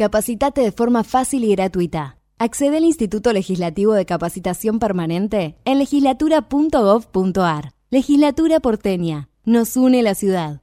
Capacitate de forma fácil y gratuita. Accede al Instituto Legislativo de Capacitación Permanente en legislatura.gov.ar. Legislatura porteña. Nos une la ciudad.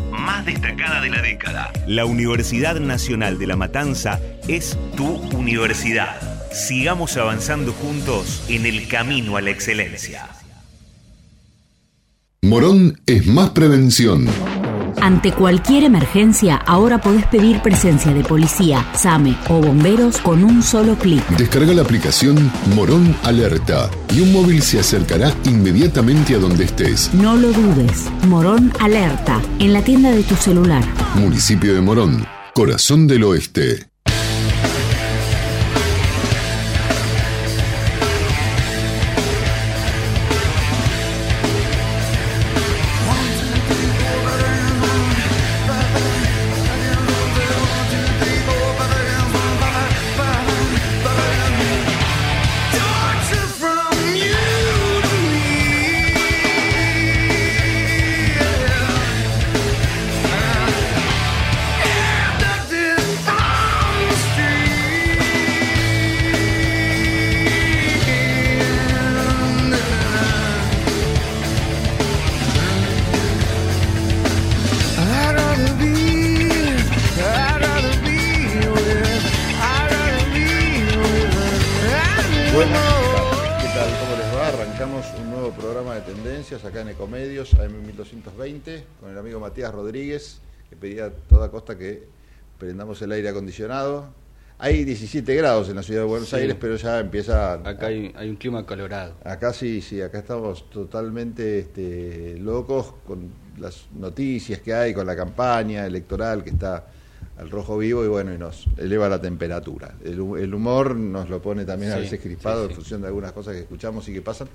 más destacada de la década. La Universidad Nacional de La Matanza es tu universidad. Sigamos avanzando juntos en el camino a la excelencia. Morón es más prevención. Ante cualquier emergencia, ahora podés pedir presencia de policía, SAME o bomberos con un solo clic. Descarga la aplicación Morón Alerta y un móvil se acercará inmediatamente a donde estés. No lo dudes. Morón Alerta, en la tienda de tu celular. Municipio de Morón, corazón del oeste. Arrancamos un nuevo programa de tendencias acá en Ecomedios, AM1220, con el amigo Matías Rodríguez, que pedía a toda costa que prendamos el aire acondicionado. Hay 17 grados en la ciudad de Buenos Sí. Aires, pero ya empieza... Acá hay, hay un clima colorado. Acá sí, sí, acá estamos totalmente este, locos con las noticias que hay, con la campaña electoral que está al rojo vivo y bueno, y nos eleva la temperatura. El, hu- el humor nos lo pone también a veces crispado sí, en función de algunas cosas que escuchamos y que pasan.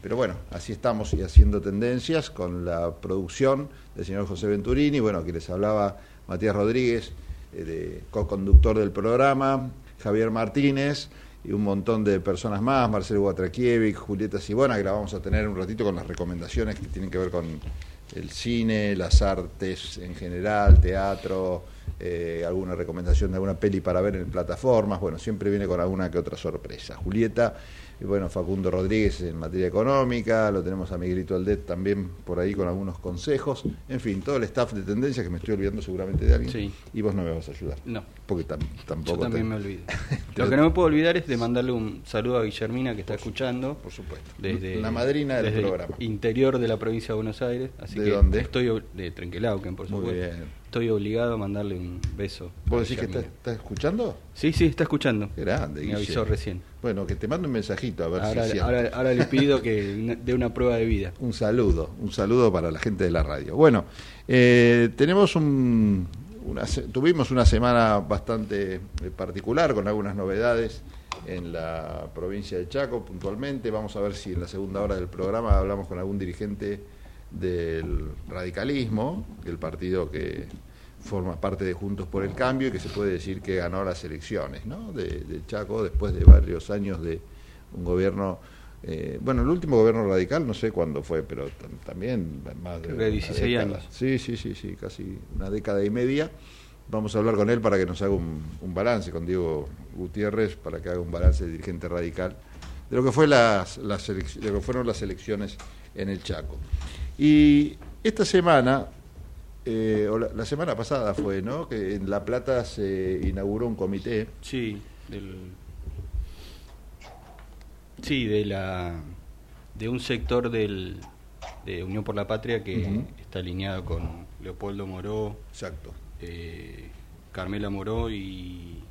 Pero bueno, así estamos y haciendo tendencias con la producción del señor José Venturini, bueno, que les hablaba Matías Rodríguez, eh, de co-conductor del programa, Javier Martínez y un montón de personas más, Marcelo Guatrakiewicz, Julieta Sibona, que la vamos a tener un ratito con las recomendaciones que tienen que ver con el cine, las artes en general, teatro, eh, alguna recomendación de alguna peli para ver en plataformas, bueno, siempre viene con alguna que otra sorpresa. Julieta, y bueno, Facundo Rodríguez en materia económica, lo tenemos a Miguelito Aldet también por ahí con algunos consejos, en fin, todo el staff de tendencia que me estoy olvidando seguramente de alguien, Sí. y vos no me vas a ayudar. No. Porque tam- tampoco Yo también te- me olvido. Lo que no me puedo olvidar es de mandarle un saludo a Guillermina que está escuchando. Por supuesto. Desde, La madrina del desde el programa. interior de la provincia de Buenos Aires. Así ¿De que dónde? estoy de Trenquelauquen, por Muy supuesto. bien. Estoy obligado a mandarle un beso. ¿Vos decís que está, está, escuchando? Sí, sí, está escuchando. Grande, Me avisó recién. Bueno, que te mande un mensajito a ver ahora, si ahora, ahora, le pido que dé una prueba de vida. Un saludo, un saludo para la gente de la radio. Bueno, eh, tenemos un, una, tuvimos una semana bastante eh, particular con algunas novedades en la provincia de Chaco puntualmente. Vamos a ver si en la segunda hora del programa hablamos con algún dirigente del radicalismo, el partido que forma parte de Juntos por el Cambio y que se puede decir que ganó las elecciones ¿no? de, de Chaco después de varios años de un gobierno, eh, bueno, el último gobierno radical no sé cuándo fue, pero también más de, de 16 años. Sí, sí, sí, sí, casi una década y media. Vamos a hablar con él para que nos haga un, un balance, con Diego Gutiérrez, para que haga un balance de dirigente radical de lo que, fue las, las de lo que fueron las elecciones en el Chaco. Y esta semana, eh, o la, la, semana pasada fue, ¿no? Que en La Plata se inauguró un comité. Sí, del. Sí, de la. de un sector del. de Unión por la Patria que uh -huh. está alineado con Leopoldo Moró. Exacto. Eh, Carmela Moró y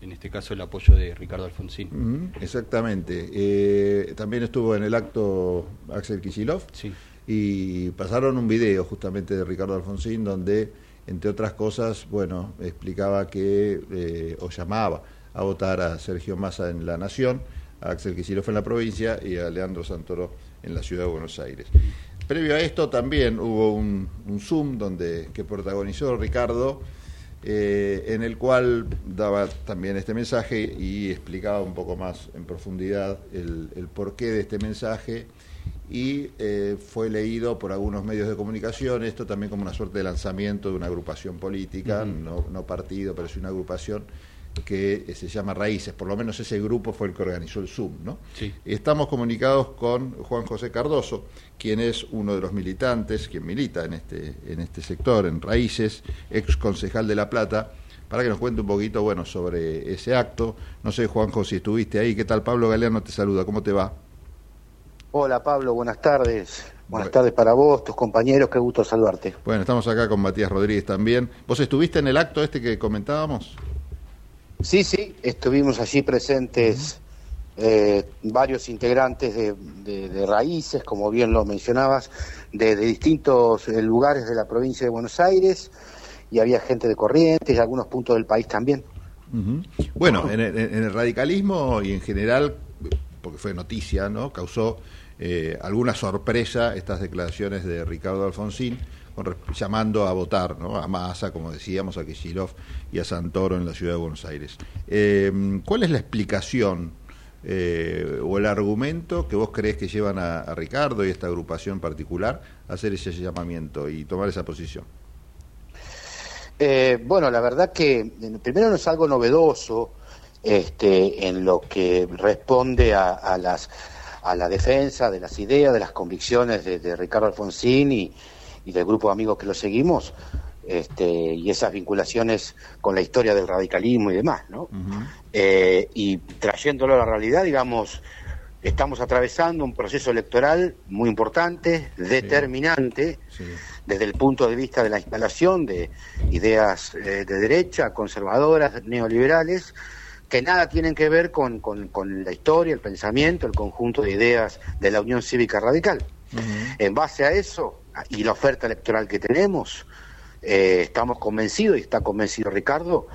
en este caso el apoyo de Ricardo Alfonsín. Exactamente. Eh, también estuvo en el acto Axel Kicillof. Sí. Y pasaron un video justamente de Ricardo Alfonsín donde, entre otras cosas, bueno, explicaba que, eh, o llamaba a votar a Sergio Massa en La Nación, a Axel Kicillof en la provincia y a Leandro Santoro en la ciudad de Buenos Aires. Previo a esto también hubo un, Zoom donde, que protagonizó Ricardo, eh, en el cual daba también este mensaje y explicaba un poco más en profundidad el, el porqué de este mensaje y eh, fue leído por algunos medios de comunicación, esto también como una suerte de lanzamiento de una agrupación política, uh -huh. no, no, partido, pero sí una agrupación que eh, se llama Raíces, por lo menos ese grupo fue el que organizó el Zoom. ¿no? Sí. Estamos comunicados con Juan José Cardoso, quien es uno de los militantes, quien milita en este, en este sector, en Raíces, ex concejal de La Plata, para que nos cuente un poquito bueno, sobre ese acto. No sé, Juanjo, si estuviste ahí. ¿Qué tal? Pablo Galeano te saluda. ¿Cómo te va? Hola Pablo, buenas tardes. Buenas bueno. tardes para vos, tus compañeros, qué gusto saludarte. Bueno, estamos acá con Matías Rodríguez también. ¿Vos estuviste en el acto este que comentábamos? Sí, sí, estuvimos allí presentes uh -huh. eh, varios integrantes de, de, de, Raíces, como bien lo mencionabas, de, de distintos eh, lugares de la provincia de Buenos Aires, y había gente de Corrientes y algunos puntos del país también. Uh -huh. Bueno, en el, en el radicalismo y en general, porque fue noticia, ¿no? Causó eh, alguna sorpresa estas declaraciones de Ricardo Alfonsín llamando a votar ¿no? a Massa, como decíamos, a Kicillof y a Santoro en la ciudad de Buenos Aires. Eh, ¿Cuál es la explicación eh, o el argumento que vos crees que llevan a, a, Ricardo y esta agrupación particular a hacer ese llamamiento y tomar esa posición? Eh, bueno, la verdad que primero no es algo novedoso este, en lo que responde a, a las a la defensa de las ideas, de las convicciones de, de Ricardo Alfonsín y, y, del grupo de amigos que lo seguimos, este, y esas vinculaciones con la historia del radicalismo y demás, ¿no? Uh -huh. eh, y trayéndolo a la realidad, digamos, estamos atravesando un proceso electoral muy importante, determinante, sí. Sí. desde el punto de vista de la instalación de ideas eh, de derecha, conservadoras, neoliberales, que nada tienen que ver con, con, con, la historia, el pensamiento, el conjunto de ideas de la Unión Cívica Radical. Uh -huh. En base a eso y la oferta electoral que tenemos, eh, estamos convencidos, y está convencido Ricardo,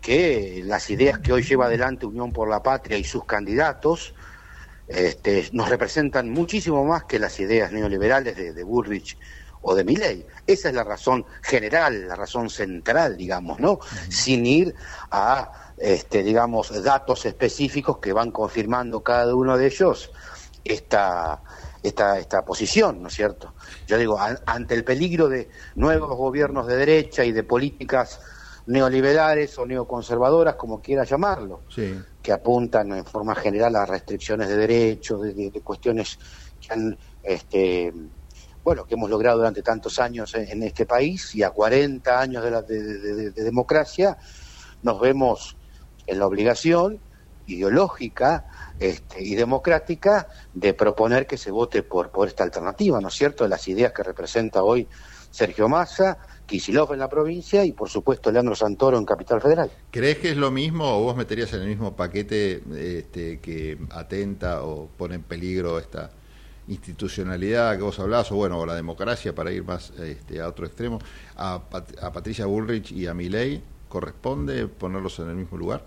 que las ideas que hoy lleva adelante Unión por la Patria y sus candidatos este, nos representan muchísimo más que las ideas neoliberales de, de Bullrich o de Milley. Esa es la razón general, la razón central, digamos, ¿no? Uh -huh. Sin ir a este, digamos, datos específicos que van confirmando cada uno de ellos esta, esta, esta posición, ¿no es cierto? Yo digo, an, ante el peligro de nuevos gobiernos de derecha y de políticas neoliberales o neoconservadoras, como quiera llamarlo, sí. que apuntan en forma general a restricciones de derechos, de, de, de cuestiones que han, este, bueno, que hemos logrado durante tantos años en, en este país y a 40 años de, la, de democracia, nos vemos en la obligación ideológica este, y democrática de proponer que se vote por, por esta alternativa, ¿no es cierto?, las ideas que representa hoy Sergio Massa, Kisilov en la provincia y por supuesto Leandro Santoro en Capital Federal. ¿Crees que es lo mismo o vos meterías en el mismo paquete este, que atenta o pone en peligro esta institucionalidad que vos hablás, o bueno, o la democracia para ir más este, a otro extremo, a, a Patricia Bullrich y a Milei? ¿Corresponde ponerlos en el mismo lugar?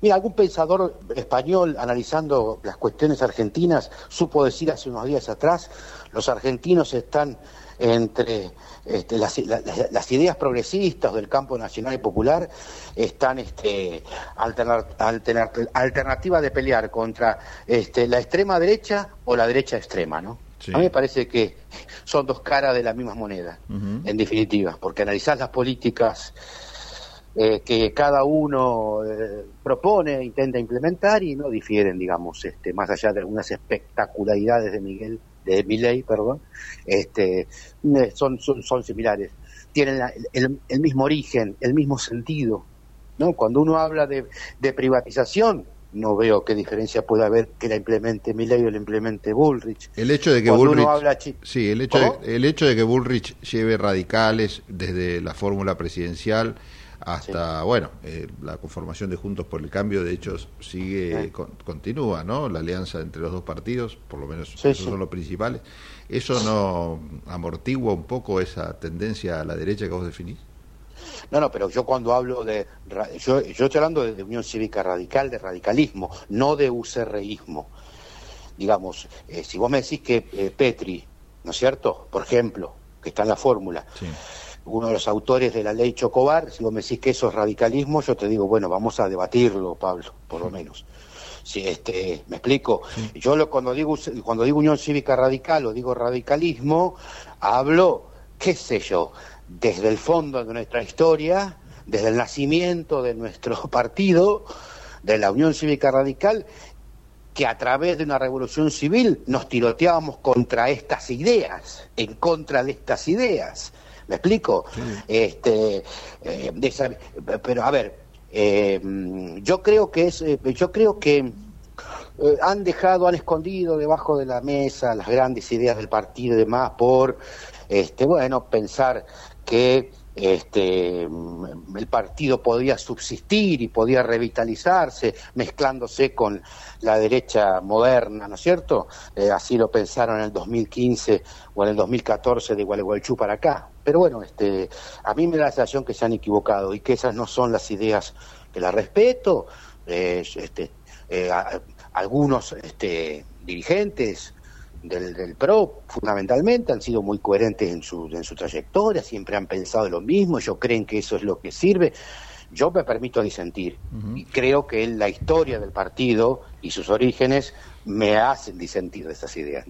Mira, algún pensador español analizando las cuestiones argentinas supo decir hace unos días atrás, los argentinos están entre este, las, ideas progresistas del campo nacional y popular, están este, alternativa de pelear contra este, la extrema derecha o la derecha extrema, ¿no? A mí me parece que son dos caras de la misma moneda, en definitiva, porque analizar las políticas eh, que cada uno eh, propone, intenta implementar y no difieren, digamos, este, más allá de algunas espectacularidades de Miguel, de Miley, perdón, este, eh, son, son, similares, tienen el, mismo origen, el mismo sentido, ¿no? Cuando uno habla de, privatización, no veo qué diferencia puede haber que la implemente Milei o la implemente Bullrich. El hecho de que Bullrich, sí, el hecho, el hecho de que Bullrich lleve radicales desde la fórmula presidencial hasta, bueno, eh, la conformación de Juntos por el Cambio, de hecho, sigue, continúa, ¿no? La alianza entre los dos partidos, por lo menos esos son los principales. ¿Eso no amortigua un poco esa tendencia a la derecha que vos definís? No, no, pero yo cuando hablo de... Yo, yo estoy hablando de, Unión Cívica Radical, de radicalismo, no de UCRismo. Digamos, eh, si vos me decís que eh, Petri, ¿no es cierto? Por ejemplo, que está en la fórmula. Sí uno de los autores de la ley Chocobar, si vos me decís que eso es radicalismo, yo te digo, bueno, vamos a debatirlo, Pablo, por lo menos. Si este, me explico. Yo lo, cuando digo cuando digo Unión Cívica Radical o digo radicalismo, hablo, qué sé yo, desde el fondo de nuestra historia, desde el nacimiento de nuestro partido, de la Unión Cívica Radical, que a través de una revolución civil nos tiroteábamos contra estas ideas, en contra de estas ideas. ¿Me explico? Este, eh, pero a ver, eh, yo creo que es, eh, yo creo que han dejado, han escondido debajo de la mesa las grandes ideas del partido y demás por, este, bueno, pensar que este, el partido podía subsistir y podía revitalizarse mezclándose con la derecha moderna, ¿no es cierto? Eh, así lo pensaron en el 2015 o en el 2014 de Gualeguaychú para acá. Pero bueno, este, a mí me da la sensación que se han equivocado y que esas no son las ideas que las respeto. Eh, este, eh, algunos este, dirigentes del, PRO, fundamentalmente, han sido muy coherentes en su, en su trayectoria, siempre han pensado lo mismo, ellos creen que eso es lo que sirve. Yo me permito disentir y creo que la historia del partido y sus orígenes me hacen disentir de esas ideas.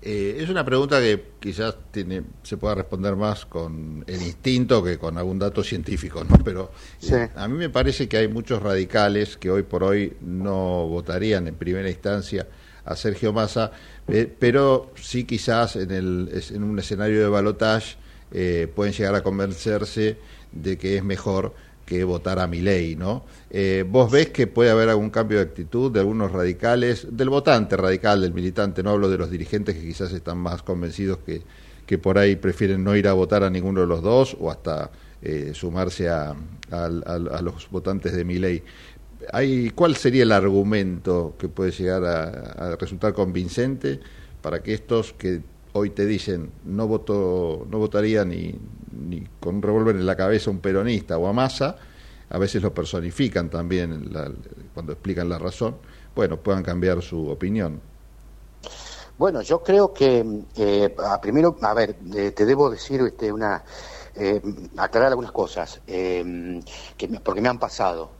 Eh, es una pregunta que quizás tiene, se pueda responder más con el instinto que con algún dato científico, ¿no? Pero eh, a mí me parece que hay muchos radicales que hoy por hoy no votarían en primera instancia a Sergio Massa, eh, pero sí quizás en, el, en un escenario de balotage eh, pueden llegar a convencerse de que es mejor que votar a mi ley, ¿no? Eh, ¿Vos ves que puede haber algún cambio de actitud de algunos radicales, del votante radical, del militante, no hablo de los dirigentes que quizás están más convencidos que, que por ahí prefieren no ir a votar a ninguno de los dos o hasta sumarse a, a, los votantes de mi ley? ¿Cuál sería el argumento que puede llegar a, resultar convincente para que estos que hoy te dicen no voto, no votaría ni, ni con un revólver en la cabeza un peronista o a masa, a veces lo personifican también cuando explican la razón, bueno, puedan cambiar su opinión. Bueno, yo creo que eh, primero, a ver, eh, te debo decir este, una, eh, aclarar algunas cosas, que porque me han pasado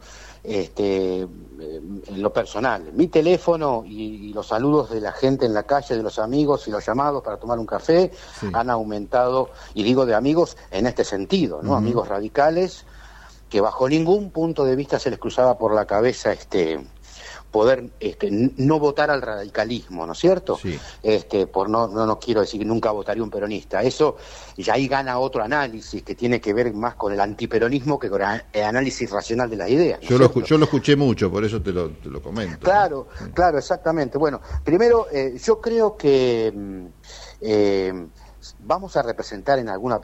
este, en lo personal. Mi teléfono y, los saludos de la gente en la calle, de los amigos y los llamados para tomar un café han aumentado, y digo de amigos en este sentido, ¿no? Amigos radicales que bajo ningún punto de vista se les cruzaba por la cabeza este poder este, no votar al radicalismo, ¿no es cierto? Este, por no, no, no quiero decir que nunca votaría un peronista. Eso ya ahí gana otro análisis que tiene que ver más con el antiperonismo que con el análisis racional de las ideas. yo, lo, yo lo escuché mucho, por eso te lo, te lo comento. Claro, claro, exactamente. Bueno, primero, eh, yo creo que mm, eh, vamos a representar en alguna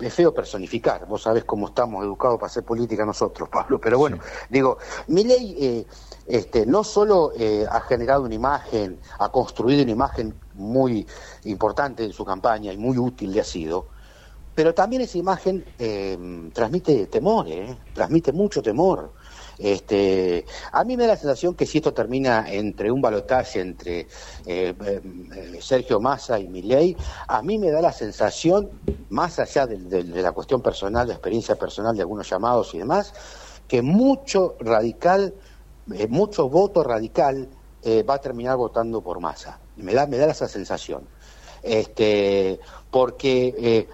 es feo personificar vos sabés cómo estamos educados para hacer política nosotros Pablo pero bueno digo mi ley eh, este, no solo eh, ha generado una imagen ha construido una imagen muy importante en su campaña y muy útil le ha sido pero también esa imagen eh, transmite temor transmite mucho temor. Este, a mí me da la sensación que si esto termina entre un balotaje entre eh, eh, Sergio Massa y Milei, a mí me da la sensación, más allá de, la cuestión personal, de experiencia personal de algunos llamados y demás, que mucho radical, eh, mucho voto radical va a terminar votando por Massa. Me da, me da esa sensación este, porque eh,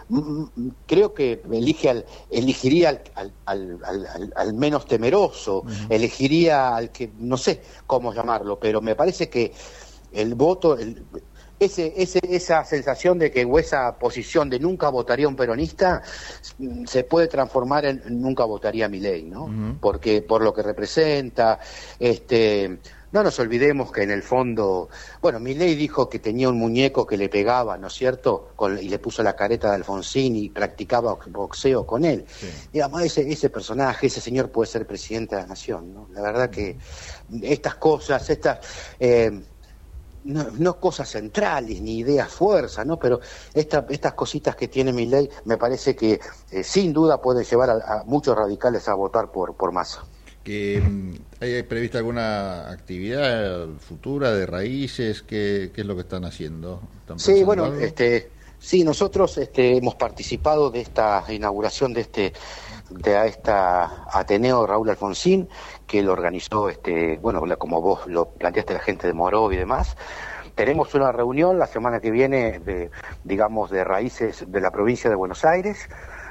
creo que elige al, elegiría al, menos temeroso, elegiría al que, no sé cómo llamarlo, pero me parece que el voto, ese, ese, esa sensación de que o esa posición de nunca votaría un peronista se puede transformar en nunca votaría mi ley, ¿no? Porque por lo que representa, este no nos olvidemos que en el fondo, bueno, Milei dijo que tenía un muñeco que le pegaba, ¿no es cierto? y le puso la careta de Alfonsín y practicaba boxeo con él. Digamos, ese, ese personaje, ese señor puede ser presidente de la nación, ¿no? La verdad que estas cosas, estas... Eh, no, cosas centrales ni ideas fuerza, ¿no? Pero estas cositas que tiene mi ley me parece que eh, sin duda pueden llevar a, muchos radicales a votar por, por Massa que mm, hay prevista alguna actividad futura de raíces, ¿qué, es lo que están haciendo? sí, bueno, este, sí, nosotros este, hemos participado de esta inauguración de este de esta Ateneo Raúl Alfonsín, que lo organizó, este, bueno, como vos lo planteaste la gente de Moró y demás. Tenemos una reunión la semana que viene, de, digamos, de raíces de la provincia de Buenos Aires,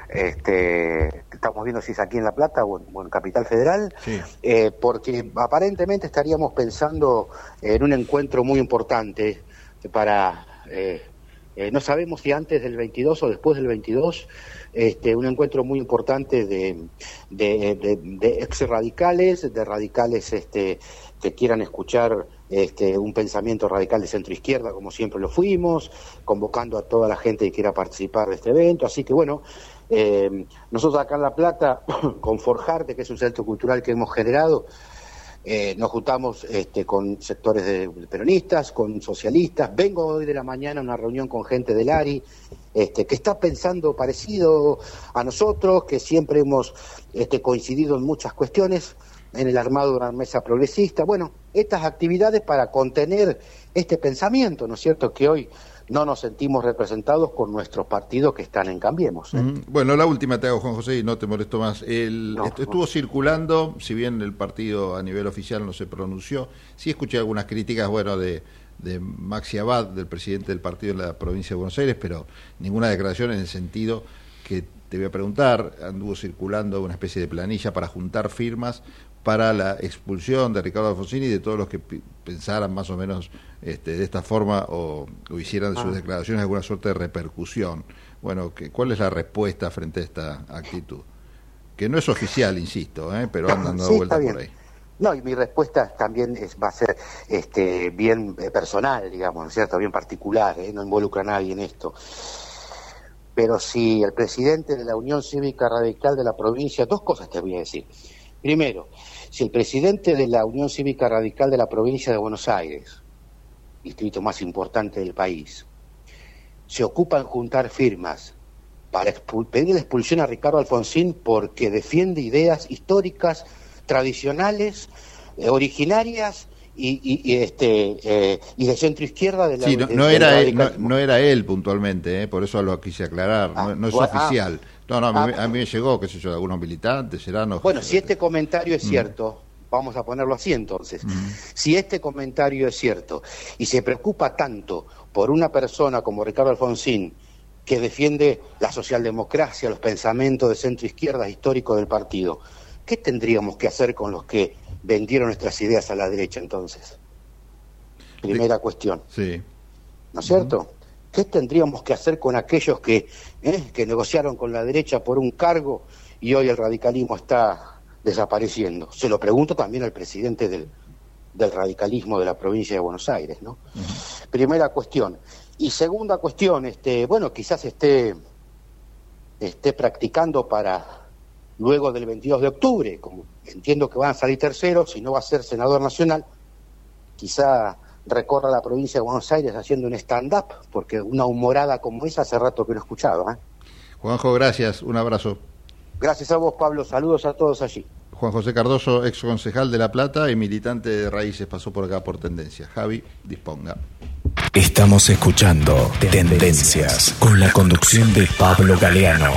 este, estamos viendo si es aquí en La Plata o en, Capital Federal, eh, porque aparentemente estaríamos pensando en un encuentro muy importante para, eh, eh, no sabemos si antes del 22 o después del 22, este, un encuentro muy importante de, de, ex radicales, de radicales este, que quieran escuchar este, un pensamiento radical de centro izquierda, como siempre lo fuimos, convocando a toda la gente que quiera participar de este evento. Así que bueno, eh, nosotros acá en La Plata, con Forjarte, que es un centro cultural que hemos generado, eh, nos juntamos este, con sectores de, peronistas, con socialistas. Vengo hoy de la mañana a una reunión con gente del ARI este, que está pensando parecido a nosotros, que siempre hemos este, coincidido en muchas cuestiones en el armado de una mesa progresista. Bueno, estas actividades para contener este pensamiento, ¿no es cierto?, que hoy no nos sentimos representados con nuestros partidos que están en Cambiemos. ¿eh? Bueno, la última te hago, Juan José, y no te molesto más. El, estuvo circulando, si bien el partido a nivel oficial no se pronunció, sí escuché algunas críticas, bueno, de, de Maxi Abad, del presidente del partido en la provincia de Buenos Aires, pero ninguna declaración en el sentido que te voy a preguntar, anduvo circulando una especie de planilla para juntar firmas para la expulsión de Ricardo Alfonsín y de todos los que pensaran más o menos este, de esta forma o, hicieran de sus ah. declaraciones alguna suerte de repercusión. Bueno, ¿cuál es la respuesta frente a esta actitud? Que no es oficial, insisto, ¿eh? pero andan dando vueltas por ahí. No, y mi respuesta también es, va a ser este, bien eh, personal, digamos, ¿no es cierto? Bien particular, ¿eh? no involucra a nadie en esto. Pero si el presidente de la Unión Cívica Radical de la provincia, dos cosas te voy a decir. Primero, si el presidente de la Unión Cívica Radical de la provincia de Buenos Aires, distrito más importante del país, se ocupa en juntar firmas para pedir la expulsión a Ricardo Alfonsín porque defiende ideas históricas, tradicionales, eh, originarias y, este eh, y de centro izquierda de la sí, no, era él, no, era él puntualmente eh, por eso lo quise aclarar no, es ah, oficial no no a mí, ah. me llegó qué sé yo de algunos militantes serán bueno si este comentario es mm. cierto vamos a ponerlo así entonces mm. si este comentario es cierto y se preocupa tanto por una persona como Ricardo Alfonsín que defiende la socialdemocracia los pensamientos de centro izquierda histórico del partido ¿qué tendríamos que hacer con los que vendieron nuestras ideas a la derecha entonces? Primera cuestión. Sí. ¿No es cierto? ¿Qué tendríamos que hacer con aquellos que, eh, que negociaron con la derecha por un cargo y hoy el radicalismo está desapareciendo? Se lo pregunto también al presidente del, del radicalismo de la provincia de Buenos Aires, ¿no? Primera cuestión. Y segunda cuestión, este, bueno, quizás esté, esté practicando para luego del 22 de octubre, como entiendo que van a salir terceros y no va a ser senador nacional, quizá recorra la provincia de Buenos Aires haciendo un stand-up, porque una humorada como esa hace rato que no he escuchado. ¿eh? Juanjo, gracias, un abrazo. Gracias a vos, Pablo, saludos a todos allí. Juan José Cardoso, ex concejal de La Plata y militante de Raíces, pasó por acá por Tendencia. Javi, disponga. Estamos escuchando Tendencias con la conducción de Pablo Galeano.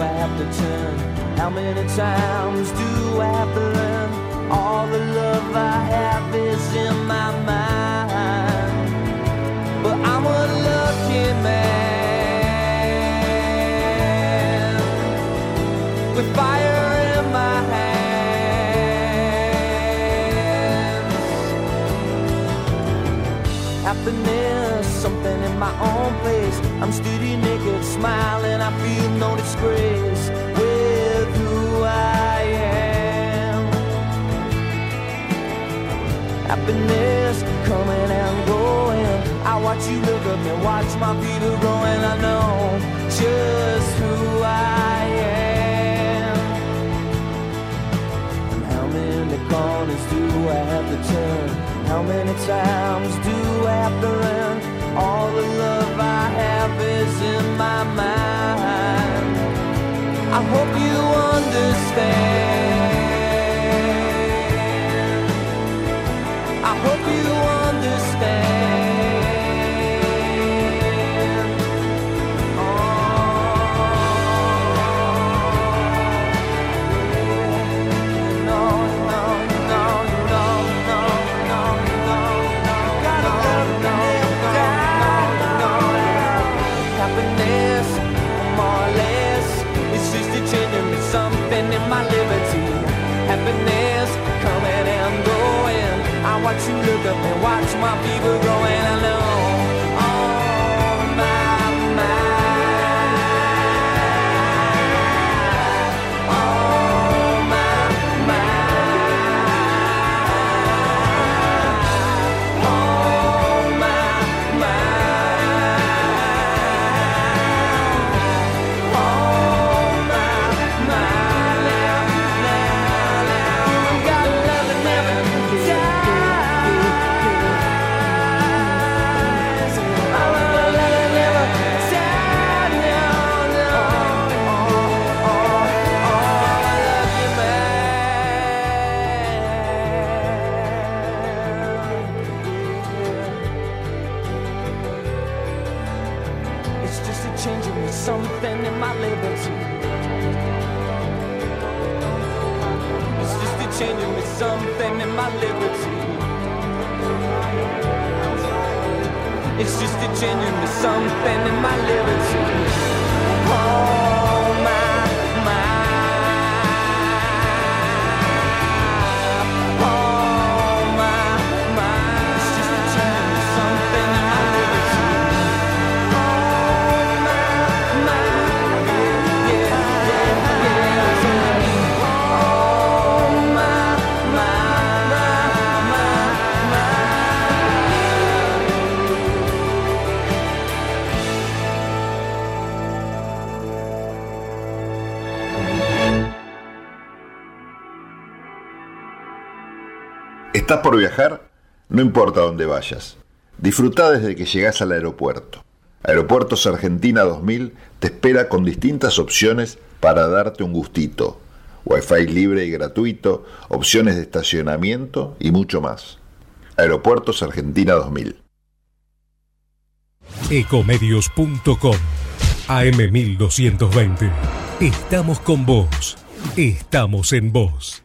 I have to turn? How many times do I have to learn? All the love I have is in my mind. But I'm a lucky man with fire in my hands. Happiness, something in my own place. I'm smiling. Feel no disgrace with who I am. Happiness coming and going. I watch you look at me, watch my fever growing. I know just who I am. And how many corners do I have to turn? How many times do I have to learn? All the love I have is in my mind. I hope you understand. Watch you look up and watch my fever growing. I know. It's just a me something in my liberty. ¿Estás por viajar? No importa dónde vayas. Disfruta desde que llegas al aeropuerto. Aeropuertos Argentina 2000 te espera con distintas opciones para darte un gustito. Wi-Fi libre y gratuito, opciones de estacionamiento y mucho más. Aeropuertos Argentina 2000. Ecomedios.com AM1220. Estamos con vos. Estamos en vos.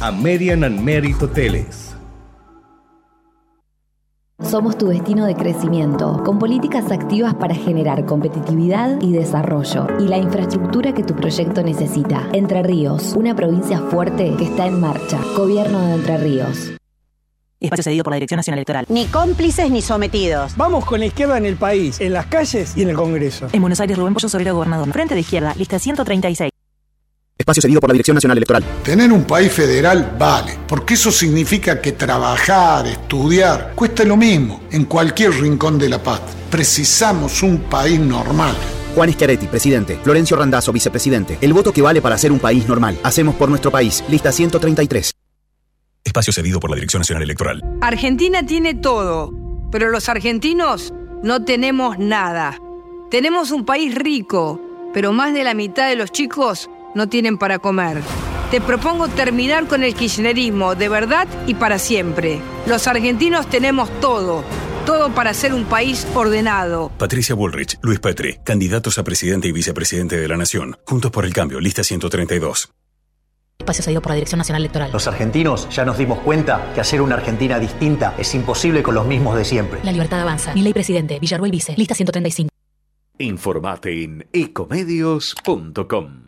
American and Merit Hoteles. Somos tu destino de crecimiento, con políticas activas para generar competitividad y desarrollo y la infraestructura que tu proyecto necesita. Entre Ríos, una provincia fuerte que está en marcha. Gobierno de Entre Ríos. Espacio cedido por la Dirección Nacional Electoral. Ni cómplices ni sometidos. Vamos con la izquierda en el país, en las calles y en el Congreso. En Buenos Aires, Rubén Pollo Sobrero, gobernador. Frente de izquierda, lista 136. Espacio cedido por la Dirección Nacional Electoral. Tener un país federal vale, porque eso significa que trabajar, estudiar, cuesta lo mismo en cualquier rincón de la paz. Precisamos un país normal. Juan Schiaretti, presidente. Florencio Randazzo, vicepresidente. El voto que vale para ser un país normal. Hacemos por nuestro país. Lista 133. Espacio cedido por la Dirección Nacional Electoral. Argentina tiene todo, pero los argentinos no tenemos nada. Tenemos un país rico, pero más de la mitad de los chicos no tienen para comer. Te propongo terminar con el kirchnerismo de verdad y para siempre. Los argentinos tenemos todo, todo para ser un país ordenado. Patricia Bullrich, Luis Petri, candidatos a presidente y vicepresidente de la Nación. Juntos por el cambio, lista 132. Espacio cedido por la Dirección Nacional Electoral. Los argentinos ya nos dimos cuenta que hacer una Argentina distinta es imposible con los mismos de siempre. La libertad avanza. Mi ley presidente, Villarruel Vice, lista 135. Informate en ecomedios.com.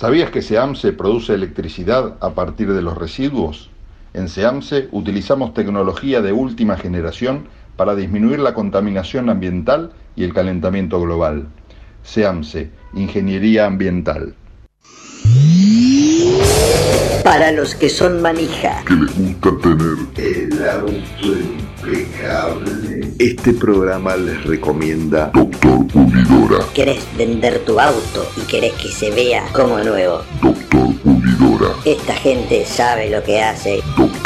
¿Sabías que SEAMSE produce electricidad a partir de los residuos? En SEAMSE utilizamos tecnología de última generación para disminuir la contaminación ambiental y el calentamiento global. SEAMSE, Ingeniería Ambiental. Para los que son manija. Que les gusta tener el auto impecable. Este programa les recomienda Doctor Pulidora. ¿Querés vender tu auto y querés que se vea como nuevo? Doctor Pulidora. Esta gente sabe lo que hace. Doctor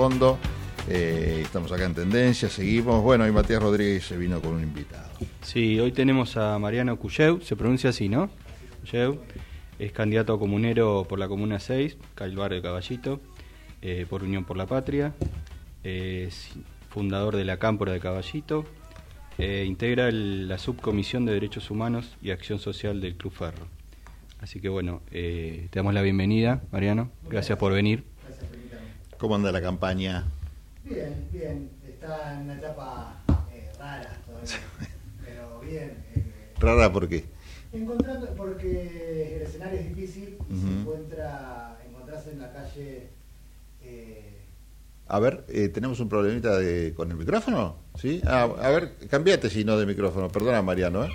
Fondo. Eh, estamos acá en tendencia, seguimos. Bueno, y Matías Rodríguez se vino con un invitado. Sí, hoy tenemos a Mariano Cuyeu, se pronuncia así, ¿no? Cuyeu, es candidato comunero por la Comuna 6, Calvar de Caballito, eh, por Unión por la Patria, es fundador de la Cámpora de Caballito, eh, integra la Subcomisión de Derechos Humanos y Acción Social del Club Ferro. Así que bueno, te damos la bienvenida, Mariano. Gracias por venir. ¿Cómo anda la campaña? Bien, bien. Está en una etapa eh, rara todavía. Pero bien. eh, ¿Rara por qué? encontrando, porque el escenario es difícil y se encuentra, encontrarse en la calle. eh, A ver, eh, tenemos un problemita de, con el micrófono, ¿sí? Ah, a ver, cambiate si no de micrófono. Perdona, Mariano, ¿eh?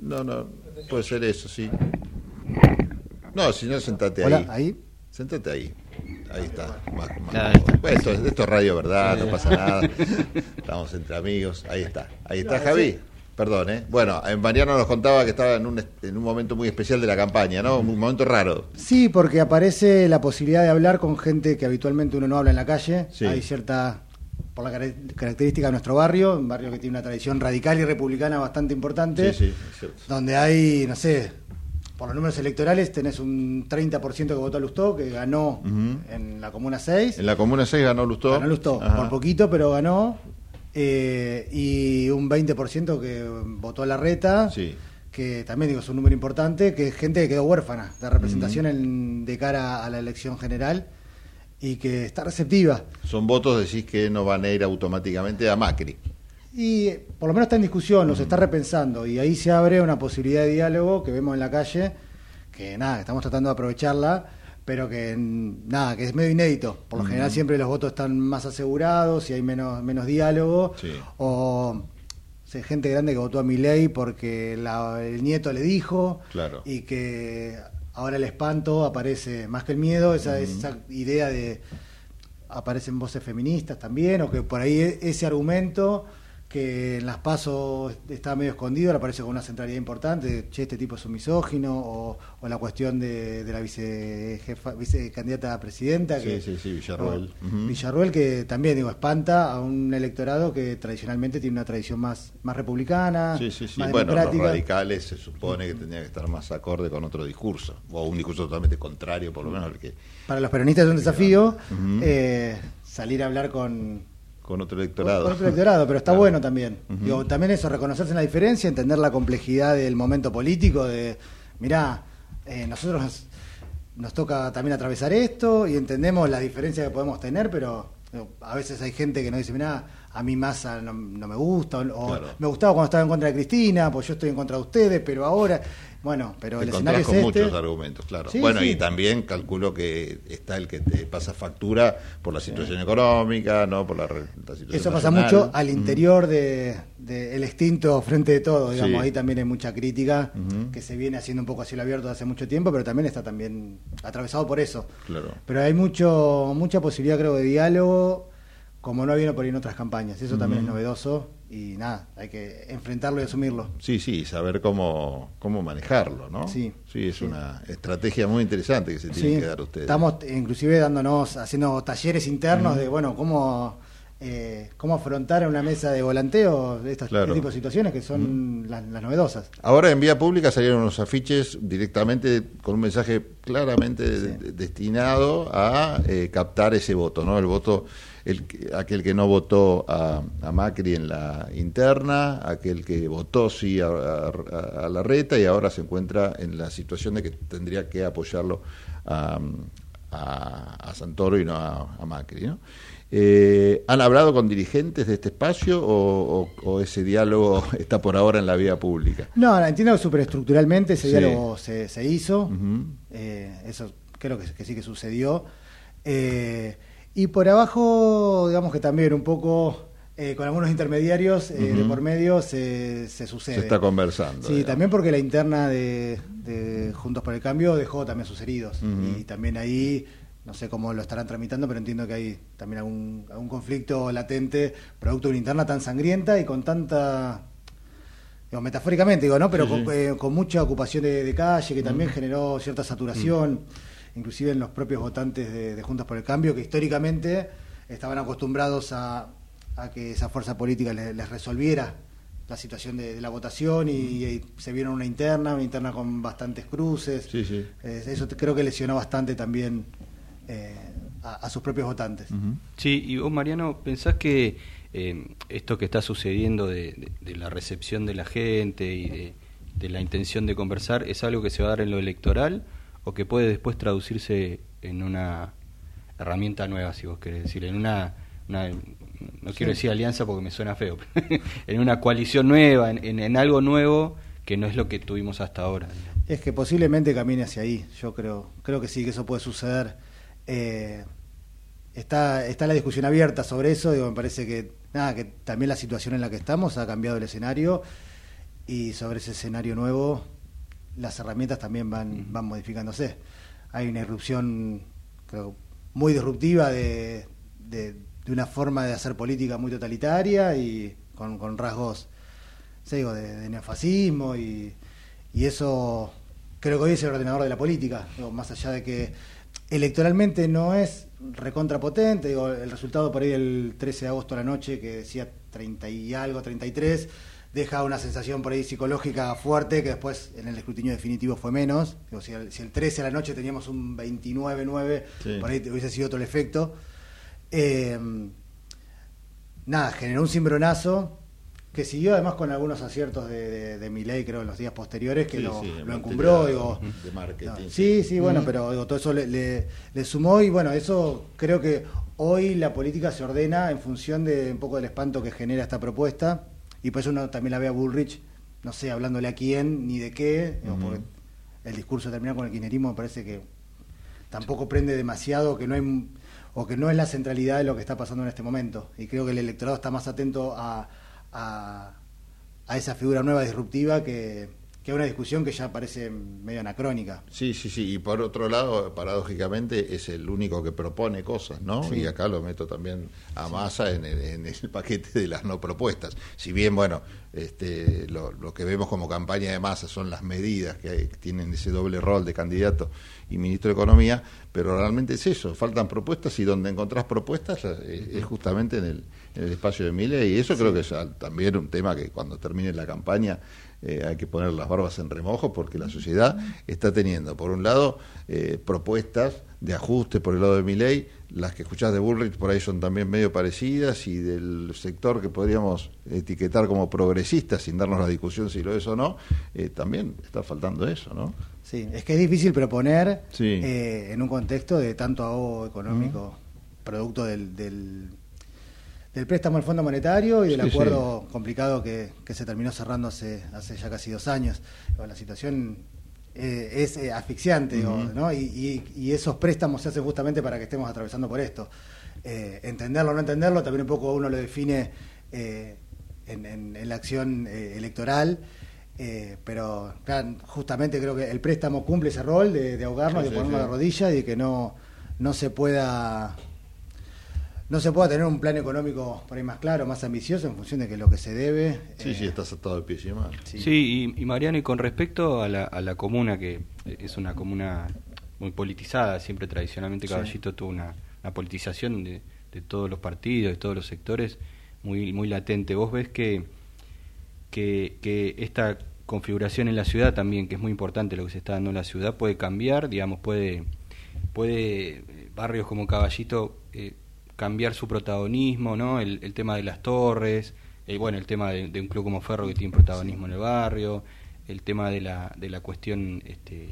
No, no, puede ser eso, sí. No, si no, sentate Hola, ahí. ahí. Sentate ahí. Ahí está. Más- más- Ahí está. Bueno, esto, es- esto es radio verdad, no pasa nada. Estamos entre amigos. Ahí está. Ahí está Javi. Perdón, ¿eh? Bueno, eh, Mariano nos contaba que estaba en un, en un momento muy especial de la campaña, ¿no? Un momento raro. Sí, porque aparece la posibilidad de hablar con gente que habitualmente uno no habla en la calle. Sí. Hay cierta, por la cara- característica de nuestro barrio, un barrio que tiene una tradición radical y republicana bastante importante, Sí, sí, es cierto. donde hay, no sé, por los números electorales tenés un 30% que votó a Lustó, que ganó en la Comuna 6. En la Comuna 6 ganó Lustó. Ganó Lustó, Ajá. por poquito, pero ganó. eh, y un 20% que votó a la reta, Sí. que también digo es un número importante, que es gente que quedó huérfana de representación en- de cara a la elección general y que está receptiva. Son votos, decís que no van a ir automáticamente a Macri. Y por lo menos está en discusión, los está repensando y ahí se abre una posibilidad de diálogo que vemos en la calle, que nada, estamos tratando de aprovecharla, pero que nada, que es medio inédito. Por lo general siempre los votos están más asegurados y hay menos, menos diálogo. Sí. O gente grande que votó a mi ley porque la- el nieto le dijo Claro. y que ahora el espanto aparece más que el miedo, esa, esa idea de aparecen voces feministas también, o que por ahí e- ese argumento que en las pasos está medio escondido, le aparece con una centralidad importante, che, este tipo es un misógino, o, o la cuestión de, de la vicejefa, vicecandidata a presidenta, Sí, que, sí, sí, o- Ujú. Villarroel que también digo espanta a un electorado que tradicionalmente tiene una tradición más, más republicana, Sí, sí, sí. más Bueno, los democrática. radicales se supone que tendrían que estar más acorde con otro discurso, o un discurso totalmente contrario, por lo menos al que Para los peronistas es un desafío eh, salir a hablar con, con otro electorado. Con otro electorado, pero está Claro. bueno también. Ujú. Digo, también eso, reconocerse en la diferencia, entender la complejidad del momento político, de, mirá, eh, nosotros nos, nos toca también atravesar esto y entendemos la diferencia que podemos tener, pero digo, a veces hay gente que nos dice, mirá, a mí Massa no, no me gusta, o, o Claro. me gustaba cuando estaba en contra de Cristina, pues yo estoy en contra de ustedes, pero ahora, bueno, pero Te el escenario es con este. muchos argumentos, claro. Sí, bueno, sí. y también calculo que está el que te pasa factura por la situación económica, no por la, la situación Eso pasa nacional. mucho al Ujú. interior de, de el extinto frente de todo, digamos, ahí también hay mucha crítica que se viene haciendo un poco a cielo abierto hace mucho tiempo, pero también está también atravesado por eso. Claro. Pero hay mucho mucha posibilidad creo de diálogo como no habido por ahí en otras campañas, eso también es novedoso y nada, hay que enfrentarlo y asumirlo. Sí, sí, saber cómo, cómo manejarlo, ¿no? Sí, Sí, es una estrategia muy interesante que se tiene Sí, que dar ustedes. Estamos inclusive dándonos, haciendo talleres internos de, bueno, cómo, eh, cómo afrontar en una mesa de volanteo estas Claro. este tipo de situaciones que son las, las novedosas. Ahora en vía pública salieron unos afiches directamente con un mensaje claramente de- de- destinado a eh, captar ese voto, ¿no? El voto, el, que- aquel que no votó a, a Macri en la interna, aquel que votó sí a, a- a la reta y ahora se encuentra en la situación de que tendría que apoyarlo a, Santoro y no a, a Macri, ¿no? Eh, ¿Han hablado con dirigentes de este espacio o, o- o ese diálogo está por ahora en la vía pública? No, no, entiendo que superestructuralmente ese Sí. diálogo se, se hizo, eh, eso creo que, que sí que sucedió. Eh, y por abajo, digamos que también un poco eh, con algunos intermediarios eh, de por medio se, se sucede. Se está conversando. Sí, digamos. también porque la interna de, de Juntos por el Cambio dejó también sus heridos. Y también ahí, no sé cómo lo estarán tramitando, pero entiendo que hay también algún, algún conflicto latente producto de una interna tan sangrienta y con tanta digo, metafóricamente digo, ¿no? Pero Sí, con, sí. eh, con mucha ocupación de, de calle, que también Mm. generó cierta saturación, inclusive en los propios votantes de, de Juntos por el Cambio, que históricamente estaban acostumbrados a, a que esa fuerza política le- les, resolviera la situación de, de la votación y, y se vieron una interna, una interna con bastantes cruces. Sí, sí. Eh, eso creo que lesionó bastante también eh, a, a sus propios votantes. Sí, y vos, Mariano, ¿pensás que eh, esto que está sucediendo de, de- de la recepción de la gente y de, de la intención de conversar, ¿es algo que se va a dar en lo electoral o que puede después traducirse en una herramienta nueva, si vos querés decir, en una, una- no quiero decir alianza porque me suena feo, en una coalición nueva, en, en- en algo nuevo que no es lo que tuvimos hasta ahora. Es que posiblemente camine hacia ahí, yo creo, creo que sí, que eso puede suceder. Eh, está, está la discusión abierta sobre eso, digo, me parece que, nada, que también la situación en la que estamos ha cambiado el escenario y sobre ese escenario nuevo las herramientas también van, van modificándose. Hay una irrupción, creo, muy disruptiva de, de, de una forma de hacer política muy totalitaria y con, con rasgos, digo, de, de neofascismo y, y eso creo que hoy es el ordenador de la política, digo, más allá de que electoralmente no es recontrapotente, digo, el resultado por ahí del 13 de agosto a la noche que decía 30 y algo, 33, deja una sensación por ahí psicológica fuerte que después en el escrutinio definitivo fue menos. Digo, si, el, si el 13 a la noche teníamos un 29-9, Sí. por ahí hubiese sido otro el efecto. Eh, nada, generó un cimbronazo que siguió además con algunos aciertos de, de, creo, en los días posteriores, que Sí, lo, sí, encumbró. Digo, de marketing, no, sí. sí, bueno, Ujú. pero digo, todo eso le, le- le sumó y bueno, eso creo que hoy la política se ordena en función de un poco del espanto que genera esta propuesta y por eso uno también la ve a Bullrich, no sé, hablándole a quién ni de qué, porque el discurso terminado con el kirchnerismo me parece que tampoco prende demasiado, que no hay o que no es la centralidad de lo que está pasando en este momento. Y creo que el electorado está más atento a, a, a esa figura nueva disruptiva que, que a una discusión que ya parece medio anacrónica. Sí, sí, sí. Y por otro lado, paradójicamente, es el único que propone cosas, ¿no? Sí. Y acá lo meto también a masa en el, en el paquete de las no propuestas. Si bien, bueno, este, lo, lo que vemos como campaña de masa son las medidas que, hay- que tienen ese doble rol de candidato y ministro de Economía, pero realmente es eso, faltan propuestas y donde encontrás propuestas eh, es justamente en el, en el espacio de Mile y eso creo que es también un tema que cuando termine la campaña eh, hay que poner las barbas en remojo porque la sociedad está teniendo, por un lado, eh, propuestas de ajuste por el lado de Milei, las que escuchás de Bullrich por ahí son también medio parecidas y del sector que podríamos etiquetar como progresista sin darnos la discusión si lo es o no, eh, también está faltando eso, ¿no? Sí, es que es difícil proponer Sí. eh, en un contexto de tanto ahogo económico, producto del, del, del préstamo al Fondo Monetario y del Sí, acuerdo complicado que, que se terminó cerrando hace, hace ya casi dos años. La situación eh, es eh, asfixiante, digo. ¿no? Y, y- y esos préstamos se hacen justamente para que estemos atravesando por esto. Eh, entenderlo o no entenderlo, también un poco uno lo define eh, en, en- en la acción electoral. Eh, pero claro, justamente creo que el préstamo cumple ese rol de, de ahogarnos, Sí, de sí, ponernos sí. de rodillas y de que no, no se pueda no se pueda tener un plan económico por ahí más claro, más ambicioso en función de que lo que se debe. Sí, sí, estás atado de pies y manos. Sí, y, y Mariano, y con respecto a la, a la comuna, que es una comuna muy politizada, siempre tradicionalmente Sí. Caballito tuvo una, una politización de, de todos los partidos, de todos los sectores, muy, muy latente. ¿Vos ves que, que, que esta configuración en la ciudad también, que es muy importante lo que se está dando en la ciudad, puede cambiar, digamos, puede, puede eh, barrios como Caballito eh, cambiar su protagonismo, ¿no? El, el tema de las torres, eh, bueno, el tema de, un club como Ferro que tiene protagonismo en el barrio, el tema de la, de la cuestión este,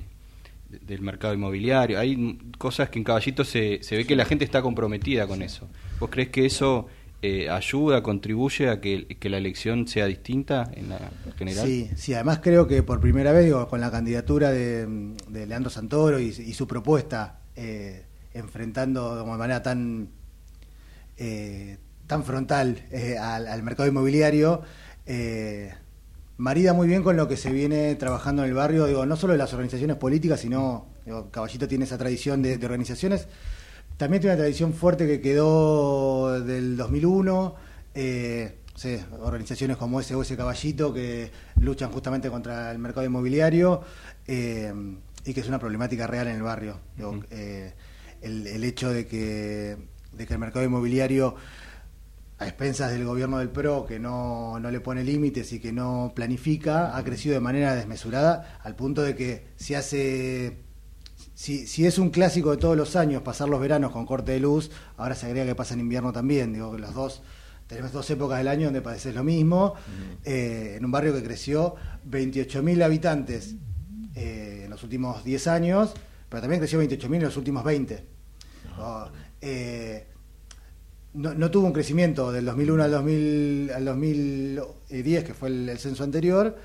de- del mercado inmobiliario. Hay cosas que en Caballito se, se ve que la gente está comprometida con eso. ¿Vos crees que eso eh, ayuda, contribuye a que, la elección sea distinta en la general? Sí, sí, además creo que por primera vez, digo, con la candidatura de, Leandro Santoro y, su propuesta, eh, enfrentando de manera tan, eh, tan frontal eh, al, al mercado inmobiliario, eh, marida muy bien con lo que se viene trabajando en el barrio, digo, no solo de las organizaciones políticas, sino, digo, Caballito tiene esa tradición de, de organizaciones, también tiene una tradición fuerte que quedó del 2001, eh, no sé, organizaciones como SOS Caballito que luchan justamente contra el mercado inmobiliario eh, y que es una problemática real en el barrio. Digo, eh, el, el hecho de que, de que el mercado inmobiliario a expensas del gobierno del PRO, que no, no le pone límites y que no planifica, ha crecido de manera desmesurada, al punto de que si hace. Si, si es un clásico de todos los años pasar los veranos con corte de luz, ahora se agrega que pasa en invierno también. Digo que los dos tenemos dos épocas del año donde padeces lo mismo, eh, en un barrio que creció 28.000 habitantes eh, en los últimos 10 años, pero también creció 28.000 en los últimos 20. Oh, eh, no, no tuvo un crecimiento del 2001 al, 2000, al 2010, que fue el, el censo anterior,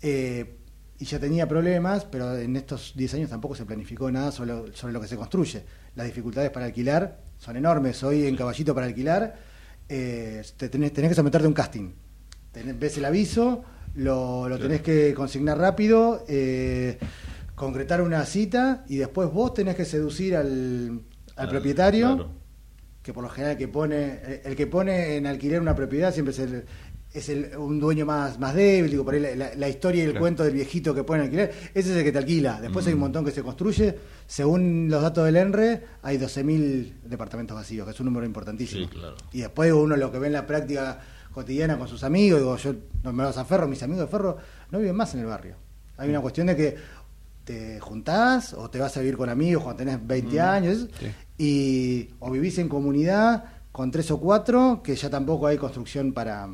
eh, y ya tenía problemas, pero en estos 10 años tampoco se planificó nada sobre lo, sobre lo que se construye. Las dificultades para alquilar son enormes. Hoy en Caballito para alquilar eh, te tenés, tenés que someterte a un casting. Tenés- ves el aviso, lo, lo tenés que consignar rápido, eh, concretar una cita y después vos tenés que seducir al, al Al- propietario claro. que por lo general el que pone el que pone en alquiler una propiedad siempre es el es el, un dueño más, más débil, digo, por ahí la, la- la historia y el Claro. cuento del viejito que pone en alquiler, ese es el que te alquila. Después hay un Mm. montón que se construye. Según los datos del ENRE, hay 12.000 departamentos vacíos, que es un número importantísimo. Sí, claro. Y después uno lo que ve en la práctica cotidiana con sus amigos, digo, yo no me vas a Ferro, mis amigos de Ferro no viven más en el barrio. Hay una cuestión de que te juntás o te vas a vivir con amigos cuando tenés 20 Mm, años y o vivís en comunidad con tres o cuatro que ya tampoco hay construcción para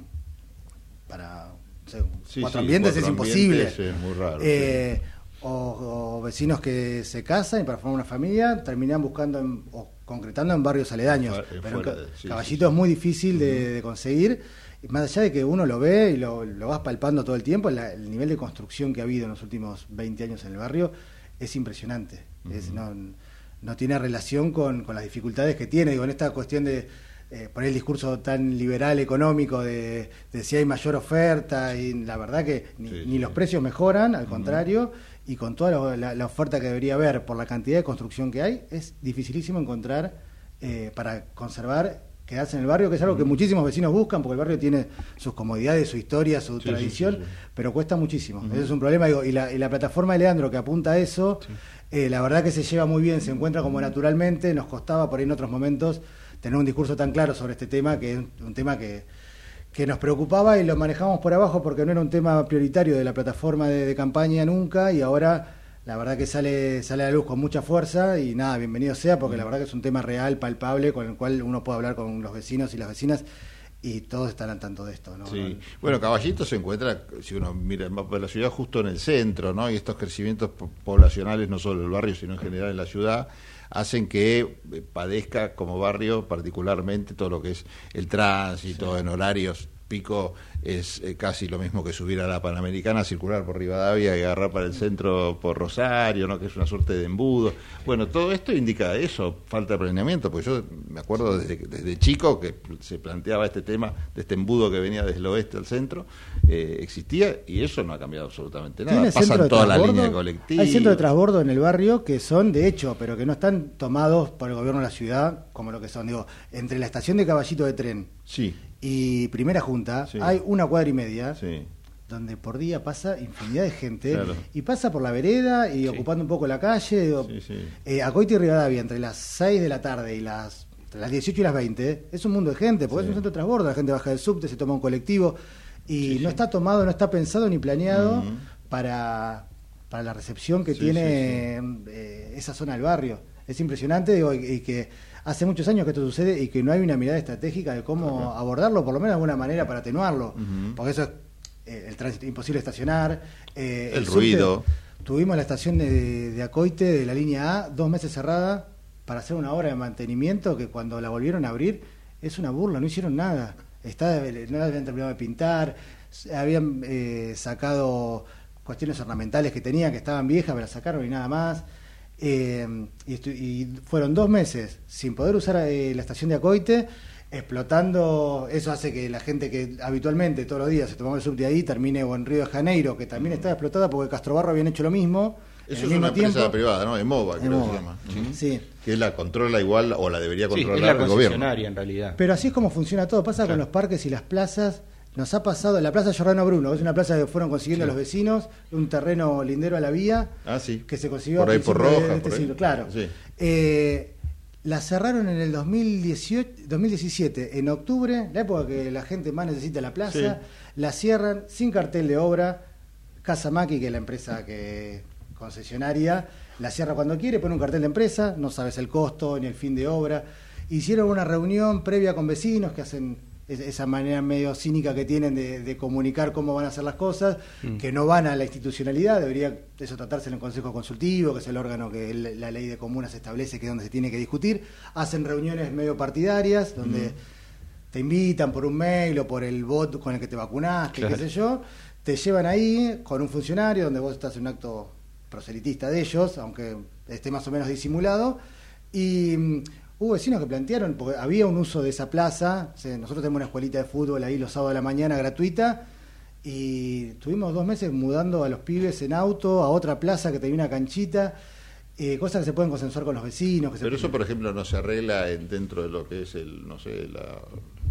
para Sí, cuatro sí, ambientes cuatro es imposible. ambientes es muy raro, Eh, o, o vecinos que se casan y para formar una familia terminan buscando en- o concretando en barrios aledaños. Fuera- pero fuera Caballito es muy difícil de, de conseguir. Más allá de que uno lo ve y lo, lo vas palpando todo el tiempo la- el nivel de construcción que ha habido en los últimos 20 años en el barrio es impresionante. Es- no, no tiene relación con, con las dificultades que tiene digo en esta cuestión de eh, por el discurso tan liberal económico de, de si hay mayor oferta y la verdad que ni, ni los precios mejoran, al contrario, y con toda la, oferta que debería haber por la cantidad de construcción que hay, es dificilísimo encontrar eh, para conservar, quedarse en el barrio, que es algo que muchísimos vecinos buscan, porque el barrio tiene sus comodidades, su historia, su Sí, tradición, sí, sí. pero cuesta muchísimo. Ujú. Ese es un problema, digo, y la, y la plataforma de Leandro que apunta a eso, eh, la verdad que se lleva muy bien, se encuentra como naturalmente, nos costaba por ahí en otros momentos tener un discurso tan claro sobre este tema, que es un, tema que, que nos preocupaba y lo manejamos por abajo porque no era un tema prioritario de la plataforma de, de campaña nunca y ahora la verdad que sale, sale a la luz con mucha fuerza y nada, bienvenido sea porque la verdad que es un tema real, palpable, con el cual uno puede hablar con los vecinos y las vecinas y todos están al tanto de esto. ¿no? Sí. Bueno, Caballito se encuentra, si uno mira el mapa de la ciudad, justo en el centro, ¿no? Y estos crecimientos po- poblacionales, no solo del barrio, sino en general en la ciudad, hacen que eh, padezca como barrio particularmente todo lo que es el tránsito en horarios pico es eh, casi lo mismo que subir a la Panamericana, circular por Rivadavia y agarrar para el centro por Rosario, ¿no? que es una suerte de embudo. Bueno, todo esto indica eso, falta de planeamiento, porque yo me acuerdo desde, desde chico que se planteaba este tema de este embudo que venía desde el oeste al centro, eh, existía y eso no ha cambiado absolutamente nada. ¿Tiene centro Pasan toda la línea de colectivos. Hay centros de transbordo en el barrio que son de hecho, pero que no están tomados por el gobierno de la ciudad como lo que son. Digo, entre la estación de Caballito de Tren Sí. Y Primera Junta Sí. hay una cuadra y media Sí. donde por día pasa infinidad de gente Claro. y pasa por la vereda y ocupando un poco la calle. eh, Acoite y Rivadavia, entre las 6 de la tarde y las, las 18 y las 20, es un mundo de gente, porque es un centro de transbordo, la gente baja del subte, se toma un colectivo y no está tomado, no está pensado ni planeado para, para la recepción que tiene eh, esa zona del barrio. Es impresionante digo, y, y que hace muchos años que esto sucede y que no hay una mirada estratégica de cómo abordarlo, por lo menos de alguna manera para atenuarlo, porque eso es eh, el tránsito imposible estacionar, eh, El ruido. Tuvimos la estación de, de Acoite, de la línea A, dos meses cerrada para hacer una obra de mantenimiento que cuando la volvieron a abrir es una burla, no hicieron nada. Está, no la habían terminado de pintar, habían eh, sacado cuestiones ornamentales que tenían, que estaban viejas, me las sacaron y nada más. Eh, y, y fueron dos meses sin poder usar eh, la estación de Acoite, explotando, eso hace que la gente que habitualmente todos los días se tomaba el subte ahí termine o en Río de Janeiro, que también estaba explotada porque Castrobarro habían hecho lo mismo. en Eso el es mismo una empresa tiempo. privada, ¿no? Emova, creo que Emova. se llama. Ujú. Sí. Que la controla igual o la debería Sí, es controlar la el gobierno. en realidad. Pero así es como funciona todo. Pasa con los parques y las plazas. Nos ha pasado, la Plaza Giordano Bruno, que es una plaza que fueron consiguiendo Sí. los vecinos, un terreno lindero a la vía, Ah, sí. que se consiguió Por ahí por de Rojas, este por ahí. siglo, claro. Sí. Eh, la cerraron en el 2018, 2017, en octubre, la época que la gente más necesita la plaza, la cierran sin cartel de obra. Casa Maki, que es la empresa que concesionaria, la cierra cuando quiere, pone un cartel de empresa, no sabes el costo ni el fin de obra. Hicieron una reunión previa con vecinos que hacen esa manera medio cínica que tienen de, de comunicar cómo van a hacer las cosas, Mm. que no van a la institucionalidad, debería eso tratarse en el Consejo Consultivo, que es el órgano que el- la ley de comunas establece que es donde se tiene que discutir, hacen reuniones medio partidarias, donde te invitan por un mail o por el bot con el que te vacunaste, Claro. qué sé yo, te llevan ahí con un funcionario donde vos estás en un acto proselitista de ellos, aunque esté más o menos disimulado, y mm, hubo vecinos que plantearon, porque había un uso de esa plaza, o sea, nosotros tenemos una escuelita de fútbol ahí los sábados de la mañana gratuita, y tuvimos dos meses mudando a los pibes en auto a otra plaza que tenía una canchita, eh, cosas que se pueden consensuar con los vecinos. Que se Pero eso, por ejemplo, no se arregla en- dentro de lo que es el, no sé, la,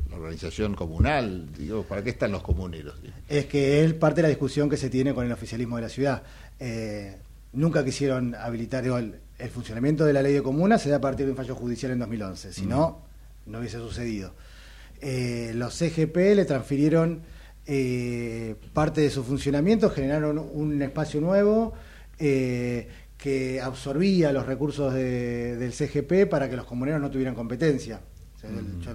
la organización comunal. Digo, ¿para qué están los comuneros? Es que es parte de la discusión que se tiene con el oficialismo de la ciudad. Eh, nunca quisieron habilitar digo, el, el funcionamiento de la ley de comunas, se da a partir de un fallo judicial en 2011. Si no, no hubiese sucedido. Eh, los CGP le transfirieron eh, parte de su funcionamiento, generaron un espacio nuevo eh, que absorbía los recursos de- del CGP para que los comuneros no tuvieran competencia. O sea, el- yo-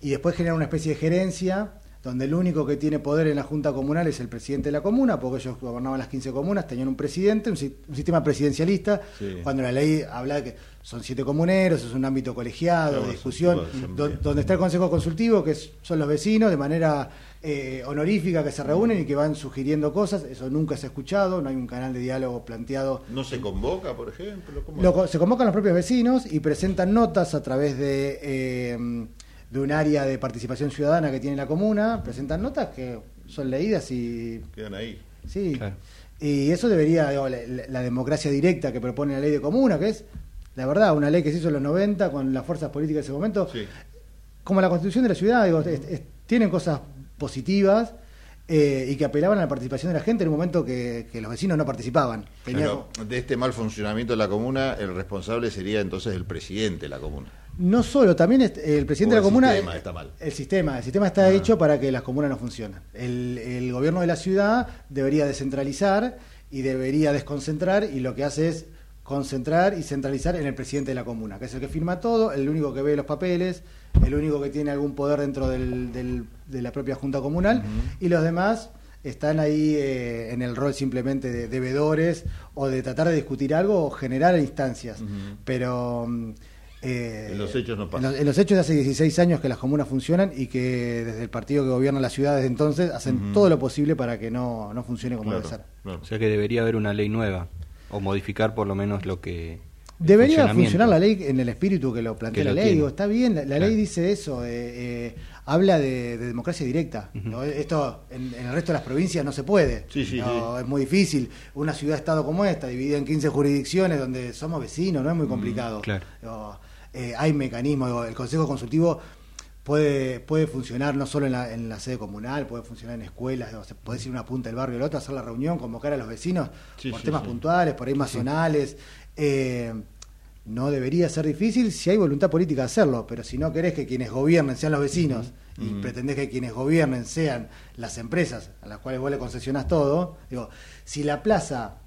y después genera una especie de gerencia donde el único que tiene poder en la Junta Comunal es el presidente de la comuna, porque ellos gobernaban las 15 comunas, tenían un presidente, un, un sistema presidencialista, Sí. cuando la ley habla de que son siete comuneros, es un ámbito colegiado, Claro, de discusión, do- donde está el Consejo Consultivo, que es- son los vecinos, de manera eh, honorífica, que se reúnen y que van sugiriendo cosas, eso nunca se ha escuchado, no hay un canal de diálogo planteado. ¿No se convoca, por ejemplo? ¿Cómo lo se convocan los propios vecinos y presentan notas a través de, eh, de un área de participación ciudadana que tiene la comuna, presentan notas que son leídas y Quedan ahí. sí. Y eso debería, digo, la, la- democracia directa que propone la ley de comuna, que es, la verdad, una ley que se hizo en los 90 con las fuerzas políticas de ese momento, como la constitución de la ciudad, digo, es- es- tienen cosas positivas eh, y que apelaban a la participación de la gente en un momento que, que los vecinos no participaban. Tenía Pero de este mal funcionamiento de la comuna, el responsable sería entonces el presidente de la comuna. No solo, también el presidente de la el comuna. sistema está mal. El sistema, el sistema está hecho para que las comunas no funcionen. El, el gobierno de la ciudad debería descentralizar y debería desconcentrar y lo que hace es concentrar y centralizar en el presidente de la comuna, que es el que firma todo, el único que ve los papeles, el único que tiene algún poder dentro del- del- de la propia junta comunal y los demás están ahí eh, en el rol simplemente de devedores o de tratar de discutir algo o generar instancias. Pero mm, eh, En los hechos no en pasa. los, en los hechos de hace 16 años que las comunas funcionan y que desde el partido que gobierna la ciudad desde entonces hacen todo lo posible para que no, no funcione como debe ser. O sea que debería haber una ley nueva o modificar por lo menos lo que... Debería funcionar la ley en el espíritu que lo plantea Que la ley. Digo, está bien, la, la Claro. ley dice eso, eh, eh, habla de, de democracia directa. ¿no? Esto en, en el resto de las provincias no se puede. Sí, sí, No, Es muy difícil. Una ciudad-estado como esta, dividida en 15 jurisdicciones donde somos vecinos, no es muy complicado. claro. Eh, hay mecanismos, el Consejo Consultivo puede puede funcionar no solo en la, en la sede comunal, puede funcionar en escuelas, digo, se puede ir una punta del barrio al otro, hacer la reunión, convocar a los vecinos Sí, por sí, temas sí. puntuales, por ahí zonales. Eh, no debería ser difícil si hay voluntad política de hacerlo, pero si no querés que quienes gobiernen sean los vecinos y Ujú. pretendés que quienes gobiernen sean las empresas a las cuales vos le concesionás todo, digo, si la plaza,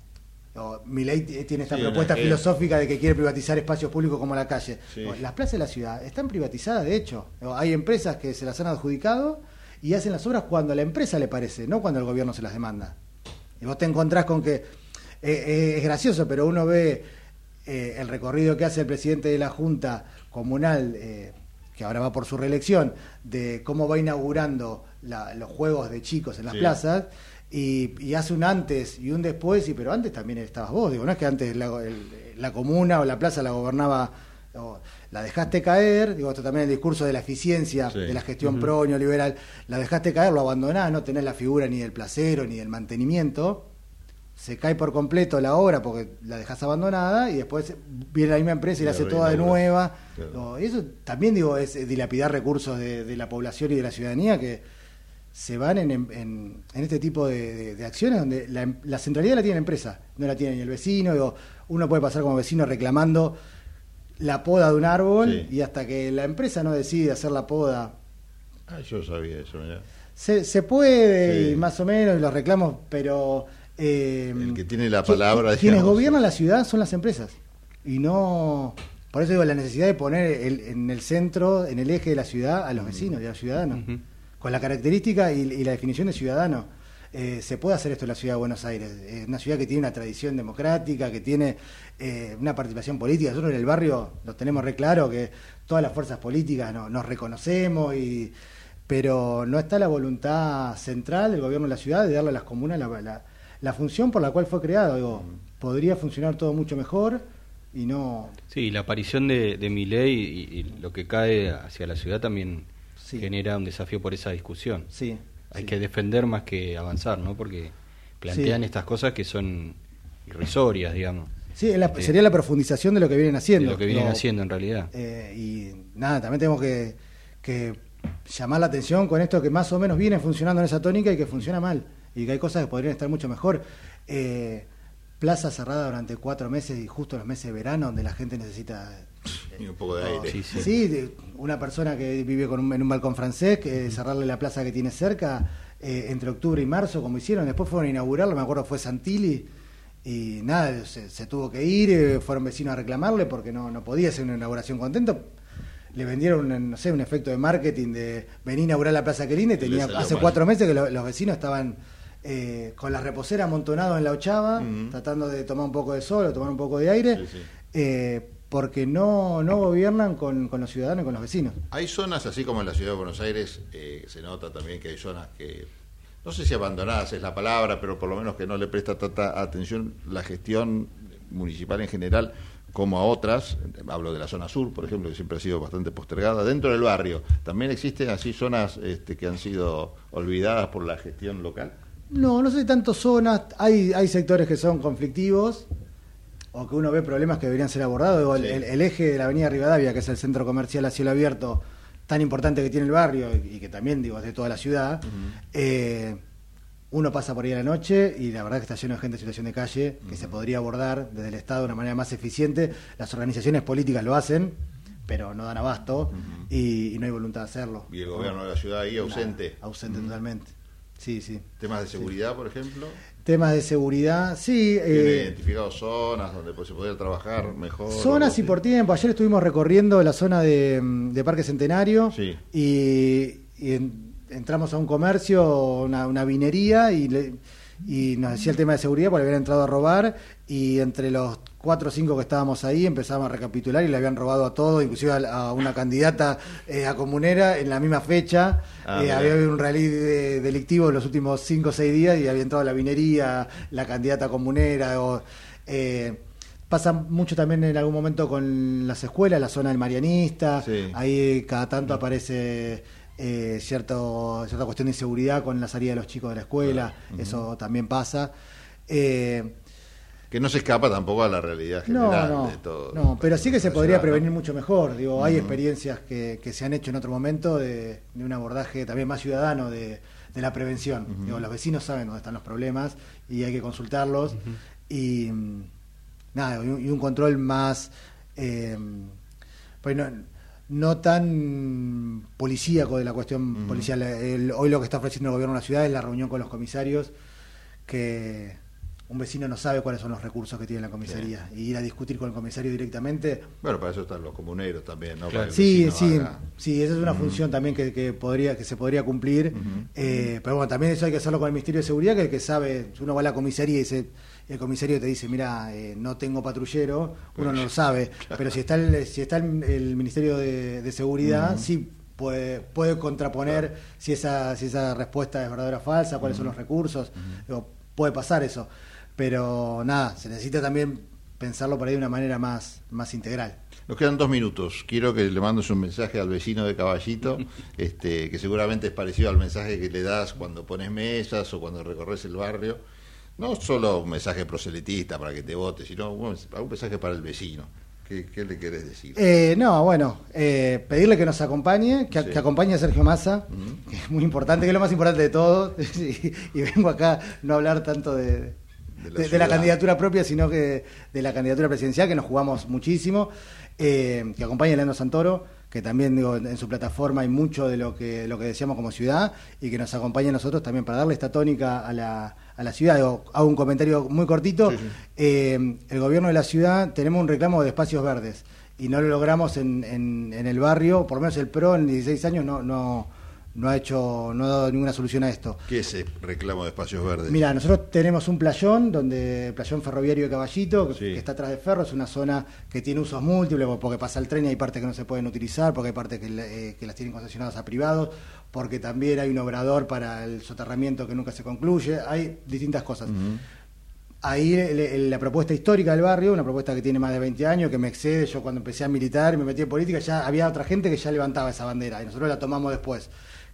o Milei tiene esta Sí, propuesta una- filosófica de que quiere privatizar espacios públicos como la calle, Sí. las plazas de la ciudad están privatizadas de hecho, hay empresas que se las han adjudicado y hacen las obras cuando a la empresa le parece, no cuando el gobierno se las demanda. Y vos te encontrás con que eh, eh, es gracioso, pero uno ve eh, el recorrido que hace el presidente de la Junta Comunal, eh, que ahora va por su reelección, de cómo va inaugurando la- los juegos de chicos en las Sí. plazas. Y, y hace un antes y un después, y pero antes también estabas vos, digo, no es que antes la, el- la comuna o la plaza la gobernaba, o la dejaste caer, digo, esto también el discurso de la eficiencia, Sí. de la gestión Ujú. pro neoliberal, la dejaste caer, lo abandonás, no tenés la figura ni del placero ni del mantenimiento, se cae por completo la obra porque la dejas abandonada y después viene la misma empresa y la La hace toda de nueva. Claro. Eso también digo es dilapidar recursos de, de la población y de la ciudadanía que se van en, en- en- en este tipo de, de- de acciones donde la, em- la centralidad la tiene la empresa, no la tiene ni el vecino. Digo, uno puede pasar como vecino reclamando la poda de un árbol Sí. y hasta que la empresa no decide hacer la poda Ah, yo sabía eso, mirá. se, se puede Sí. y más o menos y los reclamos, pero eh, El que tiene la palabra, quienes gobiernan la ciudad son las empresas y no por eso digo la necesidad de poner el- en el centro, en el eje de la ciudad, a los vecinos y a los ciudadanos, con la característica y, y la definición de ciudadano. Eh, se puede hacer esto en la ciudad de Buenos Aires, es una ciudad que tiene una tradición democrática, que tiene eh, una participación política. Nosotros en el barrio lo tenemos re claro que todas las fuerzas políticas no- nos reconocemos y pero no está la voluntad central del gobierno de la ciudad de darle a las comunas la, la- la función por la cual fue creado. Digo, podría funcionar todo mucho mejor y no. Sí, la aparición de, de Milei y, y lo que cae hacia la ciudad también genera un desafío por esa discusión. Sí, Hay que defender más que avanzar, ¿no? Porque plantean estas cosas que son irrisorias, digamos. Sí, es la- Eh, sería la profundización de lo que vienen haciendo. de lo que vienen Lo- haciendo en realidad. Eh, y nada, también tenemos que, que llamar la atención con esto que más o menos viene funcionando en esa tónica y que funciona mal. Y que hay cosas que podrían estar mucho mejor. Eh, plaza cerrada durante cuatro meses y justo los meses de verano donde la gente necesita Y un poco de aire. Sí, de una persona que vive con un- en un balcón francés, que cerrarle la plaza que tiene cerca eh, entre octubre y marzo, como hicieron. Después fueron a inaugurarlo, me acuerdo fue Santilli, y nada, se, se tuvo que ir, eh, fueron vecinos a reclamarle porque no, no podía ser una inauguración contento. Le vendieron, un, no sé, un efecto de marketing de venir a inaugurar la Plaza Querina y tenía hace mal. cuatro meses que lo- los vecinos estaban eh, con la reposera amontonados en la ochava, tratando de tomar un poco de sol o tomar un poco de aire, eh, porque no, no gobiernan con, con los ciudadanos y con los vecinos. Hay zonas, así como en la ciudad de Buenos Aires, eh, se nota también que hay zonas que, no sé si abandonadas es la palabra, pero por lo menos que no le presta tanta atención la gestión municipal en general como a otras. Hablo de la zona sur, por ejemplo, que siempre ha sido bastante postergada. Dentro del barrio, ¿también existen así zonas este, que han sido olvidadas por la gestión local? No, no sé tanto zonas, hay, hay sectores que son conflictivos o que uno ve problemas que deberían ser abordados. El, Sí. el- el eje de la Avenida Rivadavia, que es el centro comercial a cielo abierto tan importante que tiene el barrio y, que también digo es de toda la ciudad, eh, uno pasa por ahí a la noche y la verdad que está lleno de gente en situación de calle que se podría abordar desde el Estado de una manera más eficiente. Las organizaciones políticas lo hacen, pero no dan abasto y, y no hay voluntad de hacerlo. Y el gobierno de la ciudad ahí ausente. Nada, ausente totalmente. Sí, sí. Temas de seguridad, por ejemplo. Temas de seguridad, sí. ¿Tiene eh, identificado zonas donde pues, se podría trabajar mejor? zonas y por tiempo. Ayer estuvimos recorriendo la zona de, de Parque Centenario y, y en- entramos a un comercio, una, una vinería y, le- y nos decía el tema de seguridad porque habían entrado a robar y entre los cuatro o cinco que estábamos ahí empezamos a recapitular y le habían robado a todo, inclusive a, a una candidata eh, a comunera en la misma fecha. Ah, Eh, había habido un rally de- delictivo en los últimos cinco o seis días y había entrado la vinería, la candidata comunera. O, eh, pasa mucho también en algún momento con las escuelas, la zona del Marianista. Ahí cada tanto aparece eh, cierto, cierta cuestión de inseguridad con la salida de los chicos de la escuela. Eso también pasa. Eh, Que no se escapa tampoco a la realidad no, general no, de todo. no, pero sí que se podría ciudad, ¿no? prevenir mucho mejor. Digo, hay experiencias que, que se han hecho en otro momento de, de un abordaje también más ciudadano de, de la prevención. Digo, los vecinos saben dónde están los problemas y hay que consultarlos. Y nada, y un, y un control más. eh, pues no, no tan policíaco de la cuestión policial. El- hoy lo que está ofreciendo el gobierno de la ciudad es la reunión con los comisarios, que un vecino no sabe cuáles son los recursos que tiene la comisaría. Y ir a discutir con el comisario directamente. Bueno, para eso están los comuneros también, ¿no? Sí, sí, haga- sí, esa es una función también que, que podría que se podría cumplir. Eh, pero bueno, también eso hay que hacerlo con el Ministerio de Seguridad, que el que sabe, si uno va a la comisaría y dice, el comisario te dice, mira, eh, no tengo patrullero, uno no lo sabe. Pero si está el, si está el, el Ministerio de, de Seguridad, sí puede, puede contraponer si esa, si esa respuesta es verdadera o falsa, cuáles son los recursos. Digo, puede pasar eso. Pero nada, se necesita también pensarlo por ahí de una manera más, más integral. Nos quedan dos minutos. Quiero que le mandes un mensaje al vecino de Caballito, este, que seguramente es parecido al mensaje que le das cuando pones mesas o cuando recorres el barrio. No solo un mensaje proselitista para que te vote, sino un, un mensaje para el vecino. ¿Qué, qué le querés decir? Eh, no, bueno, eh, pedirle que nos acompañe, que, Sí. que acompañe a Sergio Massa, que es muy importante, que es lo más importante de todo, y, y vengo acá no a hablar tanto de, De la de- de la ciudad. candidatura propia, sino que de la candidatura presidencial, que nos jugamos muchísimo, eh, que acompañe a Leandro Santoro, que también digo, en, su plataforma hay mucho de lo que, lo que decíamos como ciudad, y que nos acompañe a nosotros también para darle esta tónica a la, a la ciudad. Digo, hago un comentario muy cortito. Eh, el gobierno de la ciudad tenemos un reclamo de espacios verdes. y no lo logramos en, en, en el barrio, por lo menos el PRO en 16 años no, no, no ha hecho, no ha dado ninguna solución a esto. ¿Qué es el reclamo de espacios verdes? Mira, nosotros tenemos un playón, donde playón ferroviario de Caballito, que, que está atrás de Ferro, es una zona que tiene usos múltiples, porque pasa el tren y hay partes que no se pueden utilizar, porque hay partes que, eh, que las tienen concesionadas a privados, porque también hay un obrador para el soterramiento que nunca se concluye, hay distintas cosas. Ahí le- la propuesta histórica del barrio, una propuesta que tiene más de 20 años, que me excede, yo cuando empecé a militar y me metí en política, ya había otra gente que ya levantaba esa bandera y nosotros la tomamos después,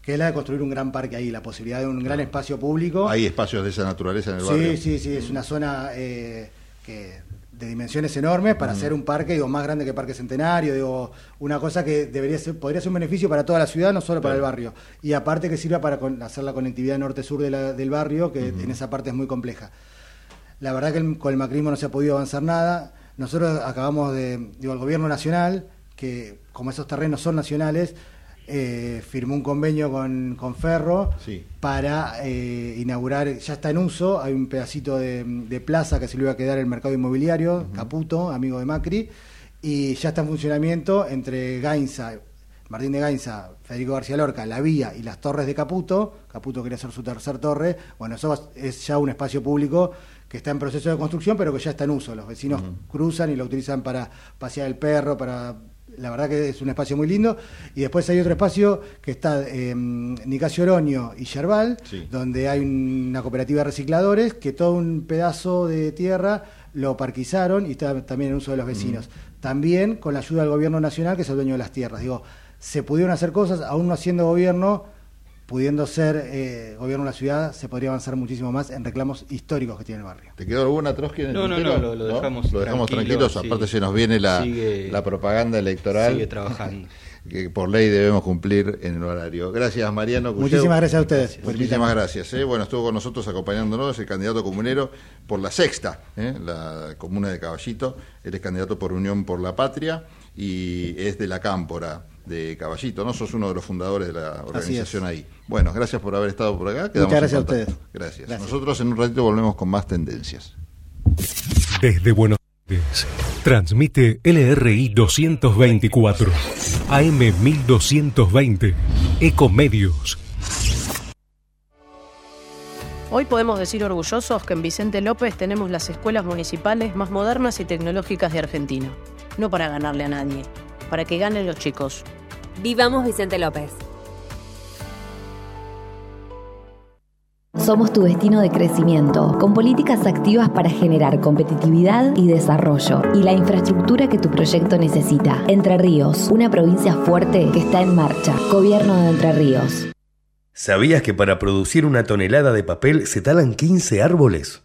que es la de construir un gran parque ahí, la posibilidad de un gran espacio público. ¿Hay espacios de esa naturaleza en el barrio? Sí, sí, sí, es una zona eh, que de dimensiones enormes para hacer un parque, digo, más grande que Parque Centenario, digo, una cosa que debería ser, podría ser un beneficio para toda la ciudad, no solo para el barrio. Y aparte que sirva para con- hacer la conectividad norte-sur de del barrio, que en esa parte es muy compleja. La verdad que el- con el macrismo no se ha podido avanzar nada. Nosotros acabamos de, digo, el gobierno nacional, que como esos terrenos son nacionales, eh, firmó un convenio con, con Ferro para eh, inaugurar, ya está en uso, hay un pedacito de, de plaza que se le iba a quedar el mercado inmobiliario, Caputo, amigo de Macri, y ya está en funcionamiento entre Gainza, Martín de Gainza, Federico García Lorca, La Vía y las torres de Caputo. Caputo quería hacer su tercer torre. Bueno, eso es ya un espacio público que está en proceso de construcción, pero que ya está en uso. Los vecinos cruzan y lo utilizan para pasear el perro, para... La verdad que es un espacio muy lindo. Y después hay otro espacio que está en Nicasio Oroño y Yerbal, donde hay una cooperativa de recicladores que todo un pedazo de tierra lo parquizaron y está también en uso de los vecinos. También con la ayuda del gobierno nacional, que es el dueño de las tierras. Digo, se pudieron hacer cosas, aún no siendo gobierno, pudiendo ser eh, gobierno de la ciudad, se podría avanzar muchísimo más en reclamos históricos que tiene el barrio. ¿Te quedó alguna Trotsky en el No, no, no, lo- lo dejamos Lo dejamos tranquilo, tranquilos. sí. Aparte se nos viene la, Sigue- la propaganda electoral. sigue trabajando. Que por ley debemos cumplir en el horario. Gracias, Mariano. Muchísimas gracias a ustedes Muchísimas gracias. eh. Bueno, estuvo con nosotros acompañándonos el candidato comunero por la sexta, eh, la comuna de Caballito. Él es candidato por Unión por la Patria y es de la Cámpora de Caballito, ¿no? Sos uno de los fundadores de la organización ahí. Bueno, gracias por haber estado por acá. Quedamos Muchas gracias a ustedes. Gracias. Gracias. Nosotros en un ratito volvemos con más tendencias. Desde Buenos Aires, transmite LRI 224, AM 1220, Ecomedios. Hoy podemos decir orgullosos que en Vicente López tenemos las escuelas municipales más modernas y tecnológicas de Argentina. No para ganarle a nadie, para que ganen los chicos. Vivamos Vicente López. Somos tu destino de crecimiento, con políticas activas para generar competitividad y desarrollo y la infraestructura que tu proyecto necesita. Entre Ríos, una provincia fuerte que está en marcha. Gobierno de Entre Ríos. ¿Sabías que para producir una tonelada de papel se talan 15 árboles?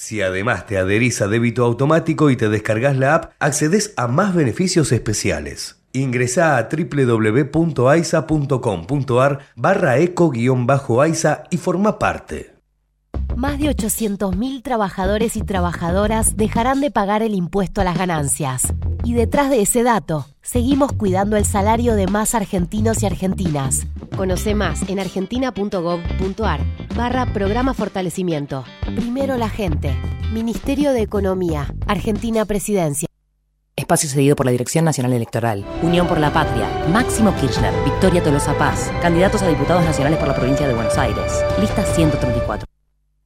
Si además te adherís a débito automático y te descargas la app, accedes a más beneficios especiales. Ingresá a www.aisa.com.ar barra eco-aisa y forma parte. Más de 800.000 trabajadores y trabajadoras dejarán de pagar el impuesto a las ganancias. Y detrás de ese dato, seguimos cuidando el salario de más argentinos y argentinas. Conoce más en argentina.gov.ar barra programa fortalecimiento. Primero la gente. Ministerio de Economía. Argentina Presidencia. Espacio cedido por la Dirección Nacional Electoral. Unión por la Patria. Máximo Kirchner. Victoria Tolosa Paz. Candidatos a diputados nacionales por la provincia de Buenos Aires. Lista 134.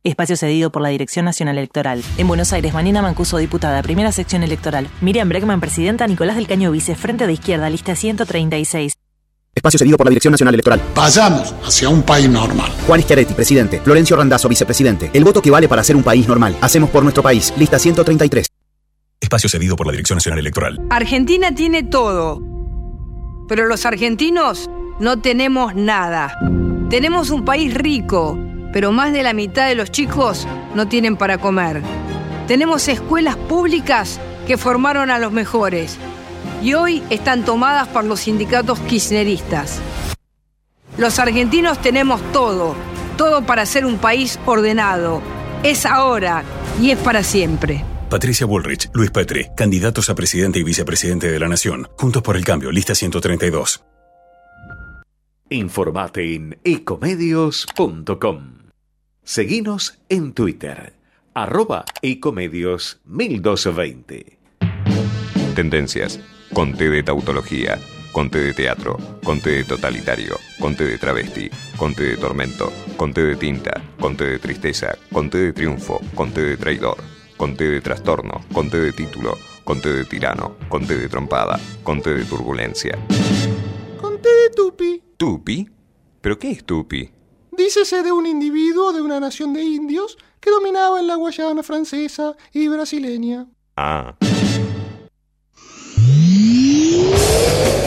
Espacio cedido por la Dirección Nacional Electoral. En Buenos Aires, Manina Mancuso, diputada, primera sección electoral. Miriam Bregman, presidenta. Nicolás del Caño, vice, frente de izquierda, lista 136. Espacio cedido por la Dirección Nacional Electoral. Vayamos hacia un país normal. Juan Schiaretti, presidente. Florencio Randazzo, vicepresidente. El voto que vale para ser un país normal. Hacemos por nuestro país. Lista 133. Espacio cedido por la Dirección Nacional Electoral. Argentina tiene todo, pero los argentinos no tenemos nada. Tenemos un país rico, pero más de la mitad de los chicos no tienen para comer. Tenemos escuelas públicas que formaron a los mejores y hoy están tomadas por los sindicatos kirchneristas. Los argentinos tenemos todo, todo para ser un país ordenado. Es ahora y es para siempre. Patricia Bullrich, Luis Petri, candidatos a presidente y vicepresidente de la Nación. Juntos por el cambio, lista 132. Informate en ecomedios.com. Seguinos en Twitter, arroba ecomedios 1220. Tendencias. Conté de tautología. Conté de teatro. Conté de totalitario. Conté de travesti. Conté de tormento. Conté de tinta. Conté de tristeza. Conté de triunfo. Conté de traidor. Conté de trastorno. Conté de título. Conté de tirano. Conté de trompada. Conté de turbulencia. Conté de tupi. ¿Tupi? ¿Pero qué es tupi? Dícese de un individuo de una nación de indios que dominaba en la Guayana francesa y brasileña. Ah.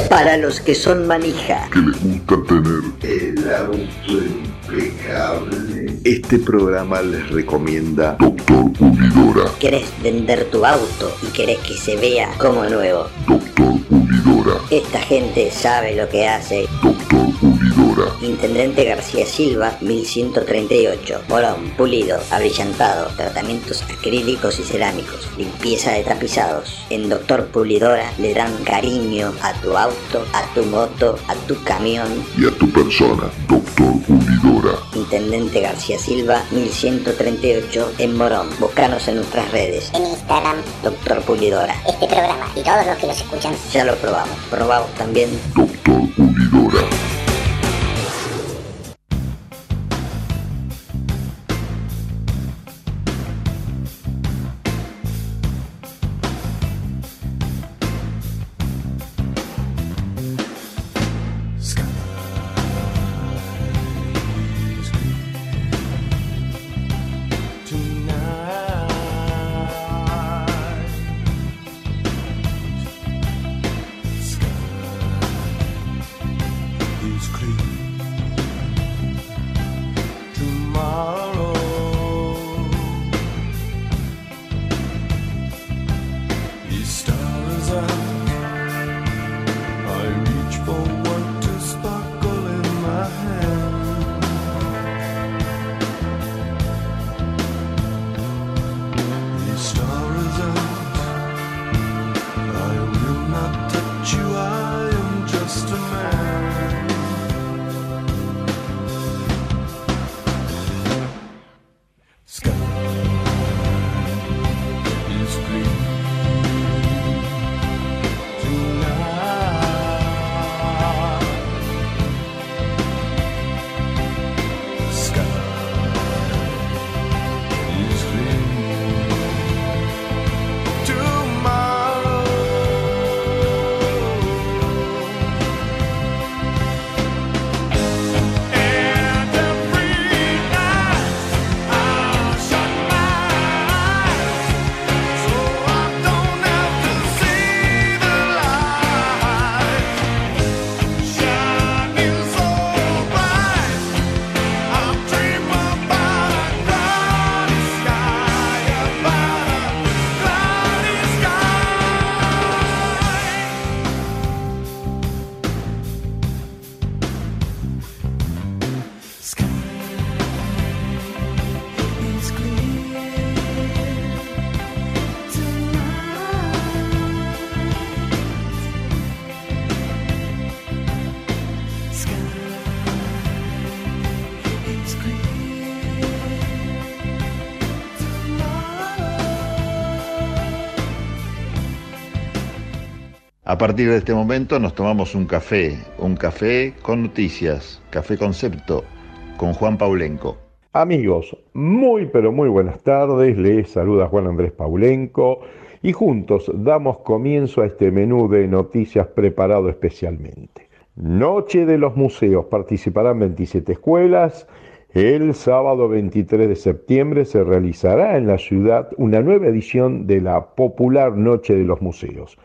Para los que son manija. Que les gusta tener el auto impecable. Este programa les recomienda Doctor Pulidora. ¿Querés vender tu auto y querés que se vea como nuevo? Doctor Pulidora. Esta gente sabe lo que hace. Doctor Pulidora. Intendente García Silva, 1138. Morón, pulido, abrillantado, tratamientos acrílicos y cerámicos, limpieza de tapizados. En Doctor Pulidora le dan cariño a tu auto, a tu moto, a tu camión. Y a tu persona, Doctor Pulidora. Intendente García Silva, 1138 en Morón. Búscanos en nuestras redes. En Instagram, Doctor Pulidora. este programa y todos los que los escuchan. Ya lo probamos. Probamos también. Doctor Pulidora. A partir de este momento nos tomamos un café, un café con noticias, café concepto, con Juan Paulenco. Amigos, muy pero muy buenas tardes, les saluda Juan Andrés Paulenco y juntos damos comienzo a este menú de noticias preparado especialmente. Noche de los museos, participarán 27 escuelas. El sábado 23 de septiembre se realizará en la ciudad una nueva edición de la popular Noche de los Museos.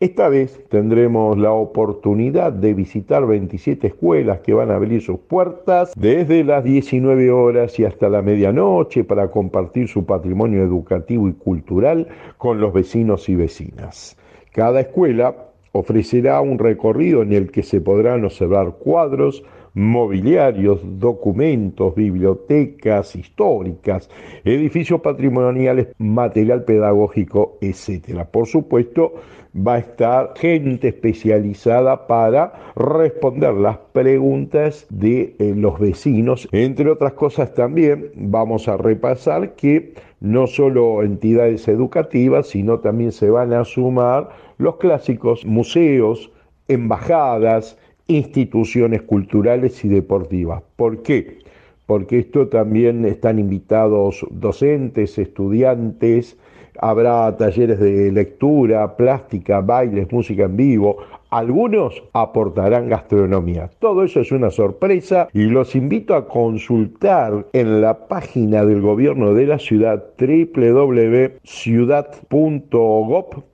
Esta vez tendremos la oportunidad de visitar 27 escuelas que van a abrir sus puertas desde las 19 horas y hasta la medianoche para compartir su patrimonio educativo y cultural con los vecinos y vecinas. Cada escuela Ofrecerá un recorrido en el que se podrán observar cuadros, mobiliarios, documentos, bibliotecas históricas, edificios patrimoniales, material pedagógico, etc. Por supuesto, va a estar gente especializada para responder las preguntas de eh, los vecinos. Entre otras cosas también vamos a repasar que no solo entidades educativas, sino también se van a sumar los clásicos museos, embajadas, instituciones culturales y deportivas. ¿Por qué? Porque esto también están invitados docentes, estudiantes, habrá talleres de lectura, plástica, bailes, música en vivo. Algunos aportarán gastronomía. Todo eso es una sorpresa y los invito a consultar en la página del gobierno de la ciudad www.ciudad.gov.ar.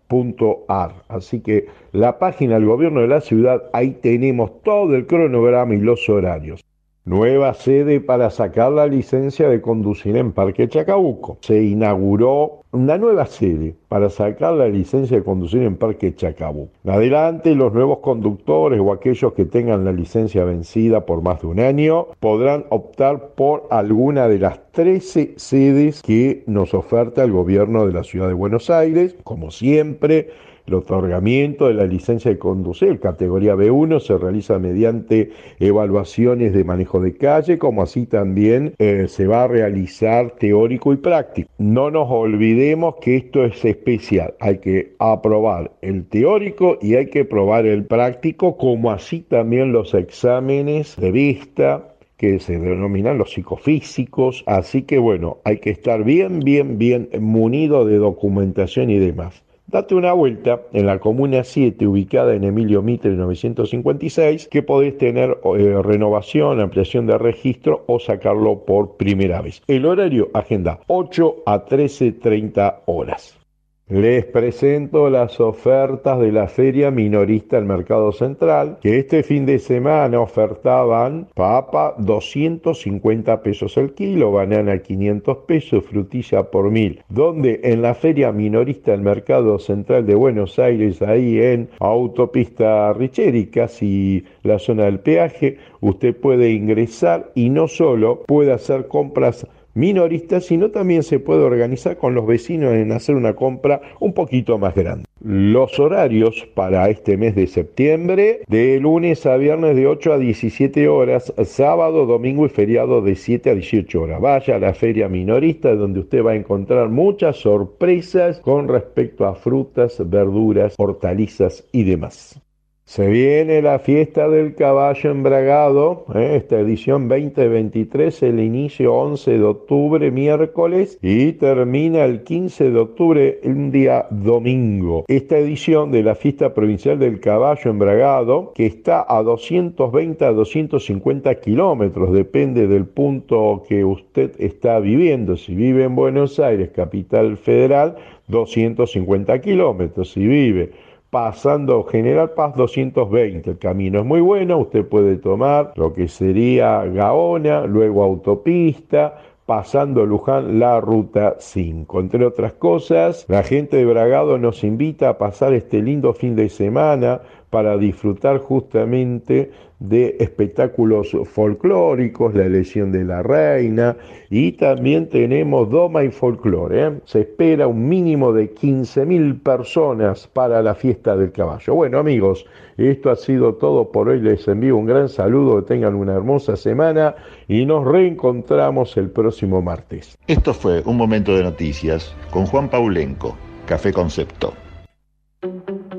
Así que la página del gobierno de la ciudad, ahí tenemos todo el cronograma y los horarios. Nueva sede para sacar la licencia de conducir en Parque Chacabuco. Se inauguró una nueva sede para sacar la licencia de conducir en Parque Chacabuco. Adelante, los nuevos conductores o aquellos que tengan la licencia vencida por más de un año podrán optar por alguna de las 13 sedes que nos oferta el gobierno de la ciudad de Buenos Aires. Como siempre, el otorgamiento de la licencia de conducir, categoría B1, se realiza mediante evaluaciones de manejo de calle, como así también eh, se va a realizar teórico y práctico. No nos olvidemos que esto es especial, hay que aprobar el teórico y hay que probar el práctico, como así también los exámenes de vista, que se denominan los psicofísicos, así que bueno, hay que estar bien, bien, bien munido de documentación y demás. Date una vuelta en la Comuna 7, ubicada en Emilio Mitre 956, que podés tener eh, renovación, ampliación de registro o sacarlo por primera vez. El horario, agenda 8 a 13.30 horas. Les presento las ofertas de la Feria Minorista del Mercado Central, que este fin de semana ofertaban papa 250 pesos el kilo, banana 500 pesos, frutilla por mil. Donde en la Feria Minorista del Mercado Central de Buenos Aires, ahí en Autopista Richeri, casi la zona del peaje, usted puede ingresar y no solo puede hacer compras minoristas, sino también se puede organizar con los vecinos en hacer una compra un poquito más grande. Los horarios para este mes de septiembre, de lunes a viernes de 8 a 17 horas, sábado, domingo y feriado de 7 a 18 horas. Vaya a la feria minorista donde usted va a encontrar muchas sorpresas con respecto a frutas, verduras, hortalizas y demás. Se viene la fiesta del caballo embragado, ¿eh? esta edición 2023, el inicio 11 de octubre, miércoles, y termina el 15 de octubre, un día domingo. Esta edición de la fiesta provincial del caballo embragado, que está a 220 a 250 kilómetros, depende del punto que usted está viviendo. Si vive en Buenos Aires, capital federal, 250 kilómetros. Si vive pasando General Paz 220. El camino es muy bueno, usted puede tomar lo que sería Gaona, luego autopista, pasando Luján la ruta 5. Entre otras cosas, la gente de Bragado nos invita a pasar este lindo fin de semana para disfrutar justamente de espectáculos folclóricos, la elección de la reina y también tenemos Doma y Folclore. ¿eh? Se espera un mínimo de 15.000 personas para la fiesta del caballo. Bueno amigos, esto ha sido todo por hoy. Les envío un gran saludo, que tengan una hermosa semana y nos reencontramos el próximo martes. Esto fue un momento de noticias con Juan Paulenco, Café Concepto.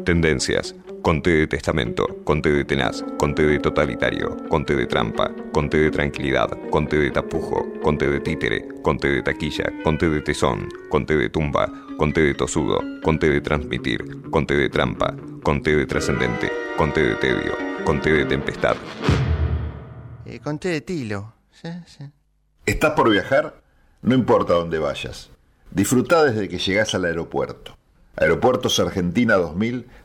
Tendencias Conté de testamento, conté de tenaz, conté de totalitario, conté de trampa, conté de tranquilidad, conté de tapujo, conté de títere, conté de taquilla, conté de tesón, conté de tumba, conté de tosudo, conté de transmitir, conté de trampa, conté de trascendente, conté de tedio, conté de tempestad. Eh, conté de tilo. Sí, sí. ¿Estás por viajar? No importa dónde vayas. Disfruta desde que llegas al aeropuerto. Aeropuertos Argentina 2000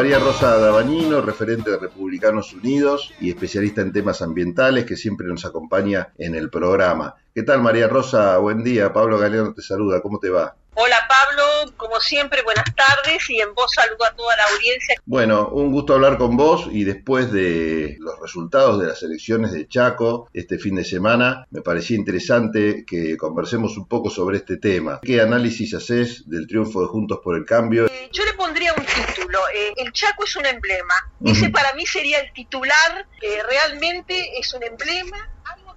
María Rosa Dabañino, referente de Republicanos Unidos y especialista en temas ambientales, que siempre nos acompaña en el programa. ¿Qué tal, María Rosa? Buen día. Pablo Galeano te saluda. ¿Cómo te va? Hola Pablo, como siempre, buenas tardes y en vos saludo a toda la audiencia. Bueno, un gusto hablar con vos y después de los resultados de las elecciones de Chaco este fin de semana, me parecía interesante que conversemos un poco sobre este tema. ¿Qué análisis haces del triunfo de Juntos por el Cambio? Eh, yo le pondría un título, eh, el Chaco es un emblema. Ese para mí sería el titular, eh, realmente es un emblema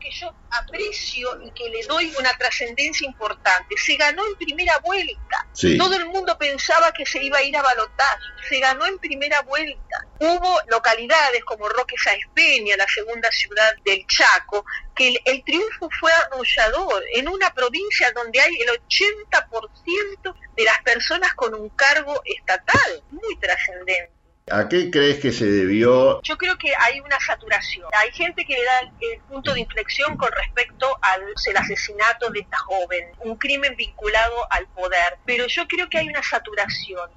que yo aprecio y que le doy una trascendencia importante. Se ganó en primera vuelta. Todo el mundo pensaba que se iba a ir a balotar. Se ganó en primera vuelta. Hubo localidades como Roque Sáenz Peña, la segunda ciudad del Chaco, que el, triunfo fue arrollador en una provincia donde hay el 80% de las personas con un cargo estatal, muy trascendente. ¿A qué crees que se debió? Yo creo que hay una saturación. Hay gente que le da el punto de inflexión con respecto al asesinato de esta joven, un crimen vinculado al poder. Pero yo creo que hay una saturación.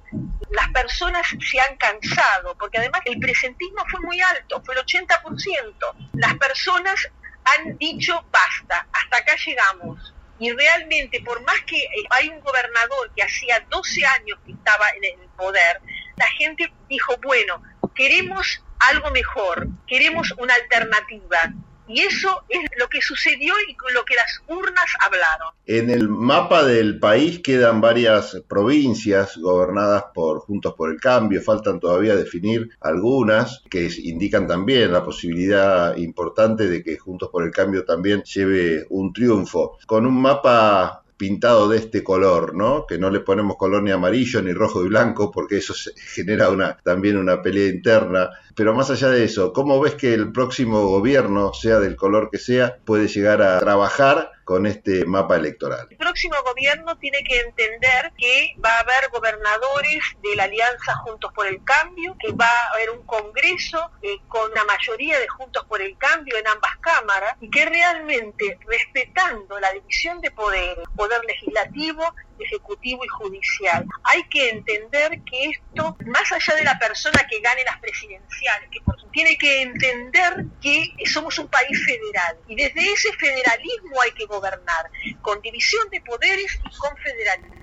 Las personas se han cansado, porque además el presentismo fue muy alto, fue el 80%. Las personas han dicho basta, hasta acá llegamos. Y realmente, por más que hay un gobernador que hacía 12 años que estaba en el poder, la gente dijo, bueno, queremos algo mejor, queremos una alternativa. Y eso es lo que sucedió y lo que las urnas hablaron. En el mapa del país quedan varias provincias gobernadas por Juntos por el Cambio, faltan todavía definir algunas que indican también la posibilidad importante de que Juntos por el Cambio también lleve un triunfo. Con un mapa pintado de este color, ¿no? Que no le ponemos color ni amarillo ni rojo y blanco porque eso genera una, también una pelea interna. Pero más allá de eso, ¿cómo ves que el próximo gobierno, sea del color que sea, puede llegar a trabajar con este mapa electoral. El próximo gobierno tiene que entender que va a haber gobernadores de la Alianza Juntos por el Cambio, que va a haber un Congreso eh, con la mayoría de Juntos por el Cambio en ambas cámaras y que realmente respetando la división de poderes, poder legislativo, ejecutivo y judicial, hay que entender que esto, más allá de la persona que gane las presidenciales, que por tiene que entender que somos un país federal y desde ese federalismo hay que gobernar, con división de poderes y con federalismo.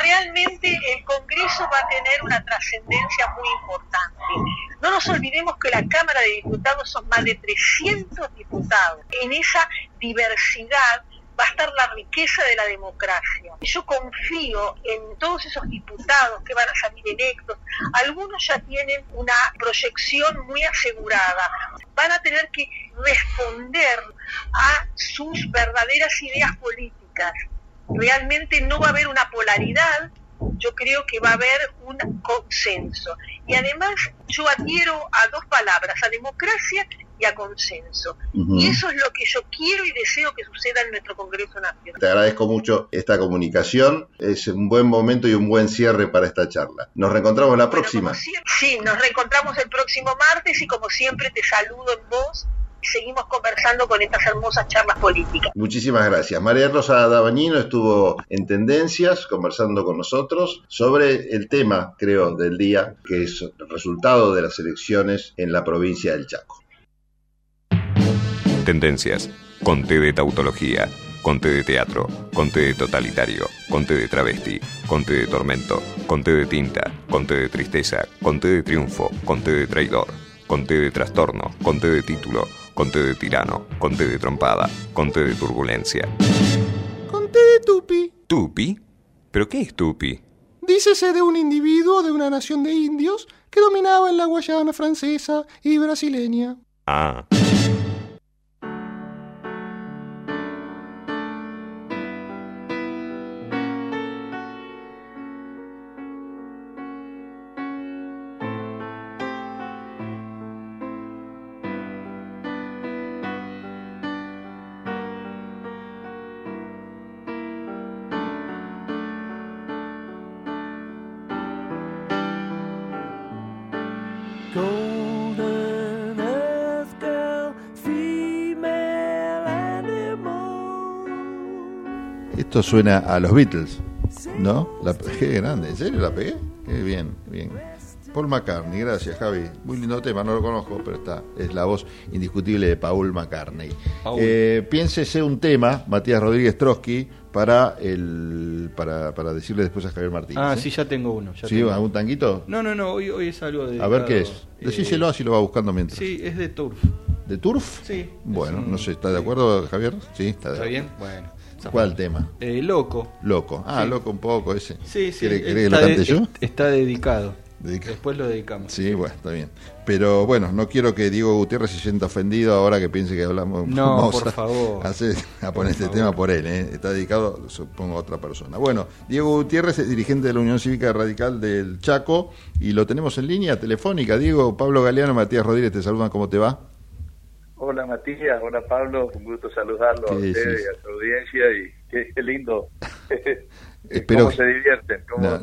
Realmente el Congreso va a tener una trascendencia muy importante. No nos olvidemos que la Cámara de Diputados son más de 300 diputados. En esa diversidad va a estar la riqueza de la democracia. Yo confío en todos esos diputados que van a salir electos. Algunos ya tienen una proyección muy asegurada. Van a tener que responder a sus verdaderas ideas políticas. Realmente no va a haber una polaridad, yo creo que va a haber un consenso. Y además yo adhiero a dos palabras, a democracia y a consenso. Y eso es lo que yo quiero y deseo que suceda en nuestro Congreso Nacional. Te agradezco mucho esta comunicación. Es un buen momento y un buen cierre para esta charla. Nos reencontramos la próxima. sí, nos reencontramos el próximo martes y como siempre te saludo en voz y seguimos conversando con estas hermosas charlas políticas. Muchísimas gracias. María Rosa Dabañino estuvo en Tendencias conversando con nosotros sobre el tema, creo, del día, que es el resultado de las elecciones en la provincia del Chaco. Tendencias. Conté de tautología. Conté de teatro. Conté de totalitario. Conté de travesti. Conté de tormento. Conté de tinta. Conté de tristeza. Conté de triunfo. Conté de traidor. Conté de trastorno. Conté de título. Conté de tirano. Conté de trompada. Conté de turbulencia. Conté de tupi. ¿Tupi? ¿Pero qué es tupi? Dícese de un individuo de una nación de indios que dominaba en la Guayana francesa y brasileña. Ah. Esto suena a los Beatles, ¿no? La, qué grande, ¿en serio la pegué? Qué bien, bien. Paul McCartney, gracias Javi. Muy lindo tema, no lo conozco, pero está, es la voz indiscutible de Paul McCartney. Paul. Eh, piénsese un tema, Matías Rodríguez Trotsky, para el para, para decirle después a Javier Martínez. Ah, ¿eh? sí, ya tengo uno. Ya ¿Sí? tengo. ¿Algún tanguito? No, no, no, hoy, hoy es algo de. A ver qué es. Decíselo así lo va buscando mientras. Sí, es de Turf. ¿De Turf? Sí. Bueno, un- no sé, ¿está de acuerdo Javier? Sí, está de ¿Está acuerdo. bien? Bueno. ¿Cuál tema? Eh, loco. Loco. Ah, Sí. loco un poco ese. Sí, sí. ¿Quiere, quiere que está lo cante de- yo? Está dedicado. Después lo dedicamos. Sí, bueno, está bien. Pero bueno, no quiero que Diego Gutiérrez se sienta ofendido ahora que piense que hablamos. No, vamos por a- favor. A, hacer- a poner este favor. tema por él, ¿eh? Está dedicado, supongo, a otra persona. Bueno, Diego Gutiérrez es dirigente de la Unión Cívica Radical del Chaco y lo tenemos en línea telefónica. Diego, Pablo Galeano, Matías Rodríguez, te saludan, ¿cómo te va? Hola Matías, hola Pablo, un gusto saludarlo a ¿Qué ustedes y a su audiencia. Y qué, lindo. Espero ¿Cómo que- se divierten? ¿Cómo- No,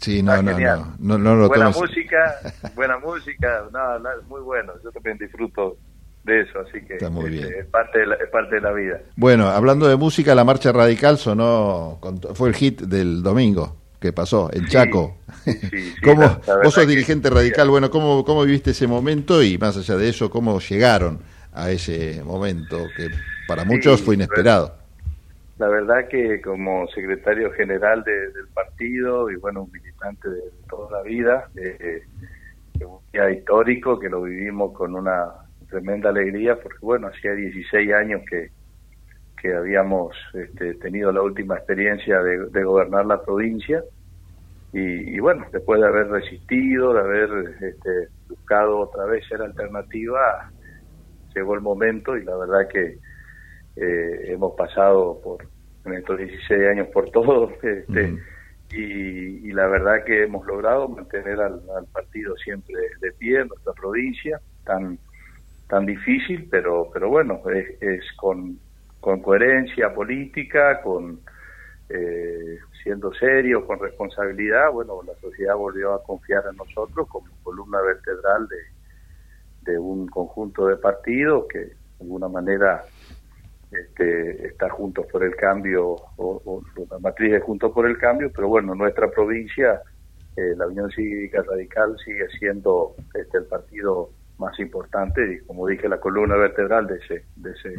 sí, no, Ah, no, no, no, no lo buena música, buena música, no, no, muy bueno. Yo también disfruto de eso, así que Está muy este, bien. es parte de la, es parte de la vida. Bueno, hablando de música, la marcha radical sonó, con fue el hit del domingo que pasó en Chaco. ¿Cómo, la- la verdad vos sos dirigente radical, bueno, ¿cómo, ¿cómo viviste ese momento y más allá de eso, cómo llegaron a ese momento que para muchos Sí, fue inesperado? La verdad que como secretario general de- del partido y bueno, un militante de toda la vida, eh, eh, un día histórico que lo vivimos con una tremenda alegría porque bueno, hacía 16 años que, que habíamos este, tenido la última experiencia de, de gobernar la provincia y, y bueno, después de haber resistido, de haber este, buscado otra vez ser alternativa, llegó el momento y la verdad que eh, hemos pasado por en estos 16 años por todo este, y, y la verdad que hemos logrado mantener al, al partido siempre de pie en nuestra provincia tan tan difícil pero pero bueno es, es con, con coherencia política con eh, siendo serio con responsabilidad bueno la sociedad volvió a confiar en nosotros como columna vertebral de, de un conjunto de partidos que de alguna manera este, está Juntos por el Cambio o, o la matriz de Juntos por el Cambio, pero bueno, nuestra provincia, eh, la Unión Cívica Radical sigue siendo este, el partido más importante y como dije, la columna vertebral de ese, de ese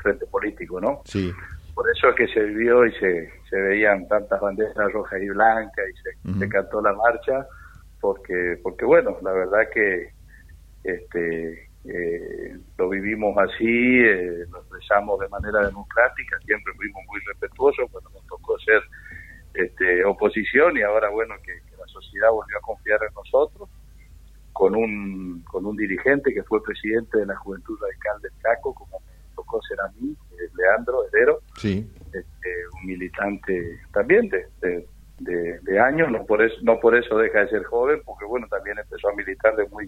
frente político, ¿no? Sí. Por eso es que se vio y se, se veían tantas banderas rojas y blancas y se, se cantó la marcha, porque, porque bueno, la verdad que este eh, lo vivimos así, eh, lo expresamos de manera democrática, siempre fuimos muy respetuosos cuando nos tocó ser este, oposición y ahora bueno que, que la sociedad volvió a confiar en nosotros con un con un dirigente que fue presidente de la Juventud Radical del Chaco, como me tocó ser a mí, eh, Leandro Herrero, Sí. este, un militante también de, de, de- de años, no por eso no por eso deja de ser joven, porque bueno también empezó a militar de muy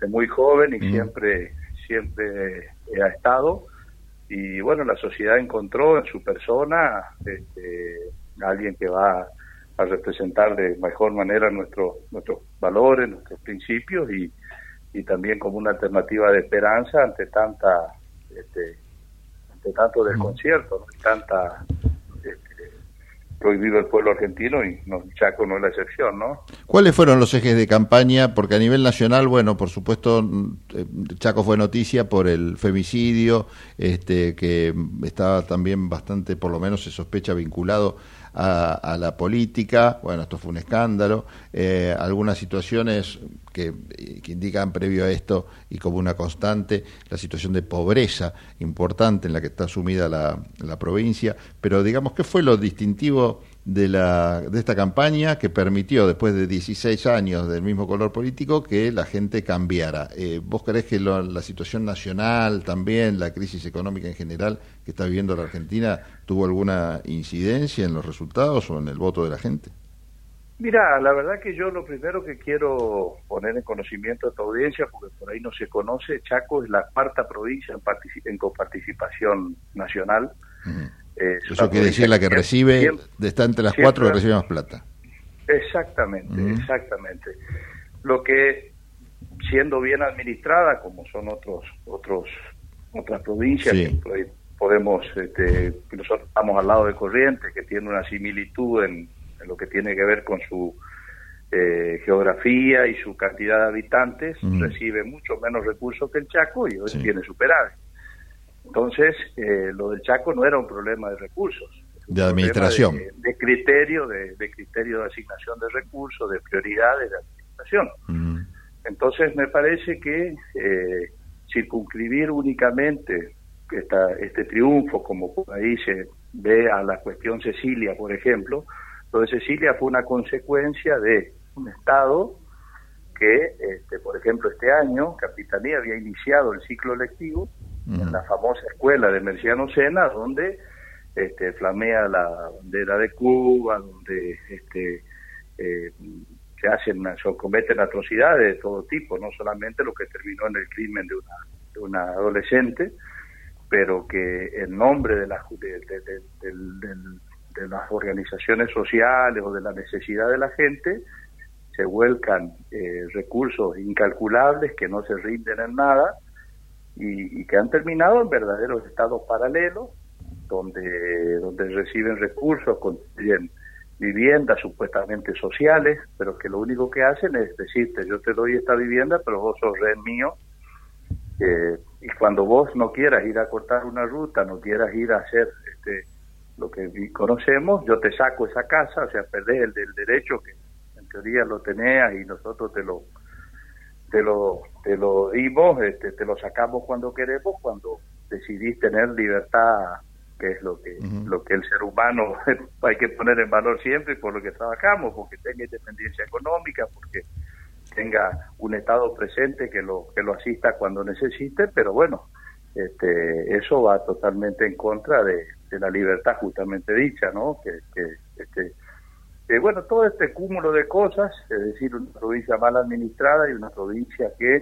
de muy joven y Mm. siempre siempre eh, ha estado y bueno la sociedad encontró en su persona este, alguien que va a representar de mejor manera nuestros nuestros valores nuestros principios y, y también como una alternativa de esperanza ante tanta este, ante tanto desconcierto ¿no? y tanta vive el pueblo argentino y no, Chaco no es la excepción no ¿Cuáles fueron los ejes de campaña? Porque a nivel nacional, bueno, por supuesto, mm, eh, Chaco fue noticia por el femicidio, este, que estaba también bastante, por lo menos se sospecha, vinculado a, a la política. Bueno, esto fue un escándalo. Eh, algunas situaciones que, que indican previo a esto y como una constante, la situación de pobreza importante en la que está sumida la, la provincia. Pero digamos, ¿qué fue lo distintivo de, la, de esta campaña que permitió, después de 16 años del mismo color político, que la gente cambiara. Eh, ¿Vos creés que lo- la situación nacional también, la crisis económica en general que está viviendo la Argentina, tuvo alguna incidencia en los resultados o en el voto de la gente? Mira, la verdad que yo lo primero que quiero poner en conocimiento a tu audiencia, porque por ahí no se conoce, Chaco es la cuarta provincia en, en coparticipación nacional. Eh, es Eso quiere decir la que recibe, siempre- de está entre las siempre- cuatro que recibe más plata. Exactamente, exactamente. Lo que siendo bien administrada, como son otros otros otras provincias, Sí. que podemos, este, nosotros estamos al lado de Corrientes, que tiene una similitud en, en lo que tiene que ver con su eh, geografía y su cantidad de habitantes, recibe mucho menos recursos que el Chaco y hoy tiene superávit. Entonces, eh, lo del Chaco no era un problema de recursos. De administración. De, de, criterio, de, de, criterio de asignación de recursos, de prioridades de administración. Entonces, me parece que eh, circunscribir únicamente esta, este triunfo, como ahí se ve a la cuestión Cecilia, por ejemplo, lo de Cecilia fue una consecuencia de un Estado que, este, por ejemplo, este año Capitanía había iniciado el ciclo lectivo en la famosa escuela de Merciano Sena, donde este, flamea la bandera de Cuba, donde este, eh, se hacen, se cometen atrocidades de todo tipo, no solamente lo que terminó en el crimen de una, de una adolescente, pero que en nombre de, la, de, de, de, las organizaciones sociales o de la necesidad de la gente, se vuelcan eh, recursos incalculables que no se rinden en nada y, que han terminado en verdaderos estados paralelos donde, donde reciben recursos, construyen viviendas supuestamente sociales, pero que lo único que hacen es decirte, yo te doy esta vivienda, pero vos sos rey mío, eh, y cuando vos no quieras ir a cortar una ruta, no quieras ir a hacer este, lo que conocemos, yo te saco esa casa, o sea, perdés el del derecho que en teoría lo tenías y nosotros te lo te lo te lo dimos, este, te lo sacamos cuando queremos, cuando decidís tener libertad que es lo que lo que el ser humano hay que poner en valor siempre por lo que trabajamos, porque tenga independencia económica, porque tenga un Estado presente que lo que lo asista cuando necesite, pero bueno, este, eso va totalmente en contra de, la libertad justamente dicha, ¿no? Que, este, bueno, todo este cúmulo de cosas, es decir, una provincia mal administrada y una provincia que,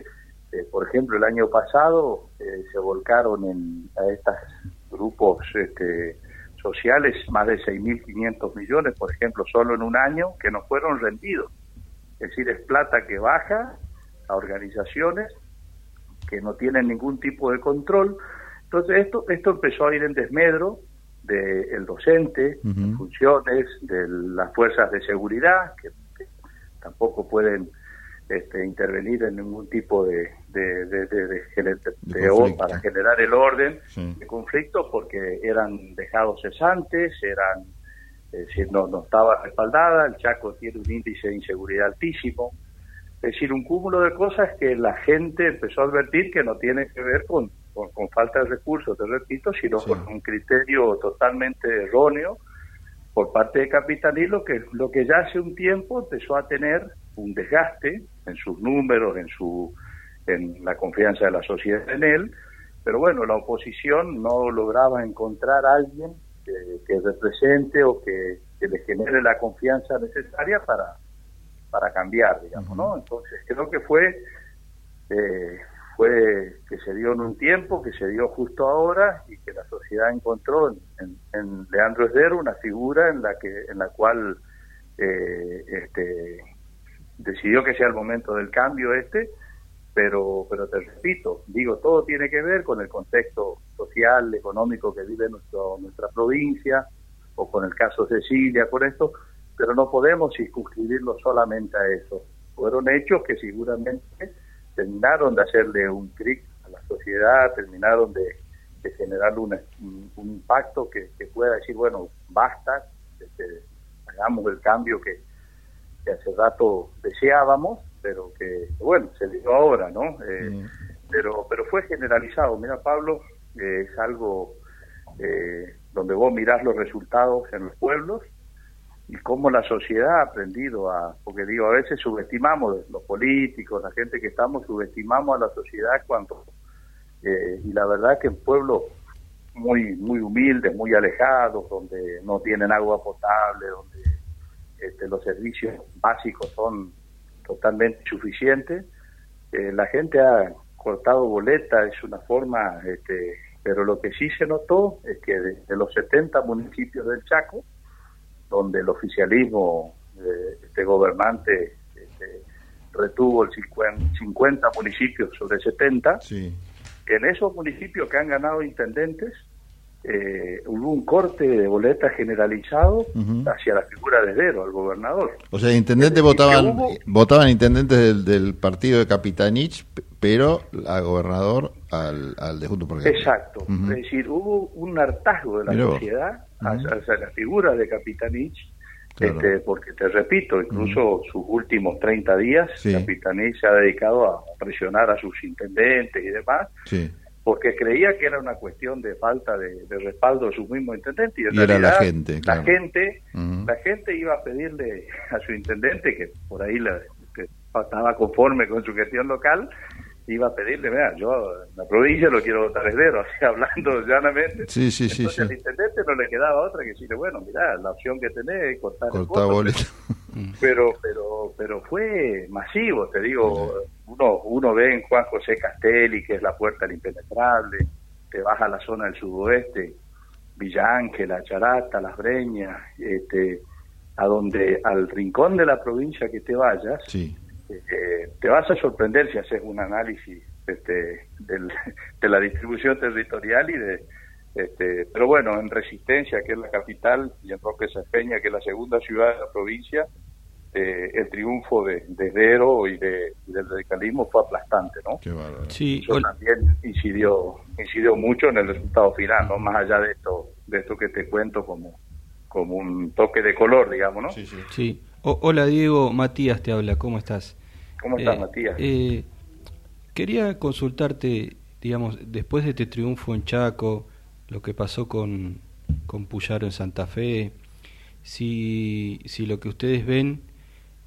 eh, por ejemplo, el año pasado eh, se volcaron en, a estas grupos este, sociales más de 6.500 millones, por ejemplo, solo en un año, que no fueron rendidos. Es decir, es plata que baja a organizaciones que no tienen ningún tipo de control. Entonces, esto, esto empezó a ir en desmedro del docente, funciones de las fuerzas de seguridad, que tampoco pueden este, intervenir en ningún tipo de, de, de, de, para generar el orden de conflicto porque eran dejados cesantes, eran es decir, no, no estaba respaldada, el Chaco tiene un índice de inseguridad altísimo, es decir, un cúmulo de cosas que la gente empezó a advertir que no tiene que ver con, con, falta de recursos, te repito, sino con un criterio totalmente erróneo por parte de Capitanilo, que lo que ya hace un tiempo empezó a tener un desgaste en sus números, en su en la confianza de la sociedad en él, pero bueno, la oposición no lograba encontrar a alguien que, que represente o que, que, le genere la confianza necesaria para, para cambiar, digamos, ¿no? Entonces creo que fue eh, fue que se dio en un tiempo, que se dio justo ahora y que la sociedad encontró en, en Leandro Esdero una figura en la que en la cual eh, este decidió que sea el momento del cambio este, pero, pero te repito, digo, todo tiene que ver con el contexto social, económico que vive nuestro, nuestra provincia, o con el caso Cecilia, con esto, pero no podemos circunscribirlo solamente a eso. Fueron hechos que seguramente terminaron de hacerle un clic a la sociedad, terminaron de, de generar un, impacto que, pueda decir, bueno, basta, este, hagamos el cambio que hace rato deseábamos, pero que, bueno, se dio ahora, ¿no? Eh, pero, pero fue generalizado. Mira, Pablo, eh, es algo eh, donde vos mirás los resultados en los pueblos y cómo la sociedad ha aprendido a, porque digo, a veces subestimamos los políticos, la gente que estamos, subestimamos a la sociedad cuando, y la verdad que en pueblos muy, muy humildes, muy alejados, donde no tienen agua potable, donde este, los servicios básicos son totalmente suficientes. Eh, la gente ha cortado boleta, es una forma, este, pero lo que sí se notó es que de, los 70 municipios del Chaco, donde el oficialismo, eh, este gobernante, este, retuvo el 50, municipios sobre 70, en esos municipios que han ganado intendentes, eh, hubo un corte de boleta generalizado hacia la figura de Dero, al gobernador. O sea, intendentes votaban, votaban intendentes del, del, partido de Capitanich, pero a gobernador al, al de Junto por Exacto. Es decir, hubo un hartazgo de la sociedad hacia, la figura de Capitanich, este, porque te repito, incluso sus últimos 30 días, Capitanich se ha dedicado a presionar a sus intendentes y demás. Sí porque creía que era una cuestión de falta de, respaldo de su mismo intendente y, en realidad, era la gente la gente la gente iba a pedirle a su intendente que por ahí la, que estaba conforme con su gestión local iba a pedirle mira yo en la provincia lo quiero votar heredero así hablando llanamente. Sí, sí, sí, entonces al intendente no le quedaba otra que decirle bueno mira la opción que tenés es cortar, cortar el voto, pero pero pero fue masivo te digo uno, uno ve en Juan José Castelli, que es la puerta al impenetrable, te vas a la zona del sudoeste, Villa Ángela, Charata, Las Breñas, este, a donde al rincón de la provincia que te vayas, eh, te vas a sorprender si haces un análisis este, de la distribución territorial y de este, pero bueno, en Resistencia, que es la capital, y en Roque Peña, que es la segunda ciudad de la provincia, eh, el triunfo de, de Dero y, de, del radicalismo fue aplastante, ¿no? Sí, Eso también incidió, incidió mucho en el resultado final, ¿no? Más allá de esto, de esto que te cuento como, como un toque de color, digamos, ¿no? Sí, sí. Hola Diego, Matías te habla, ¿cómo estás? ¿Cómo estás, eh, Matías? Eh, quería consultarte, digamos, después de este triunfo en Chaco, lo que pasó con, con Puyaro en Santa Fe, si, si lo que ustedes ven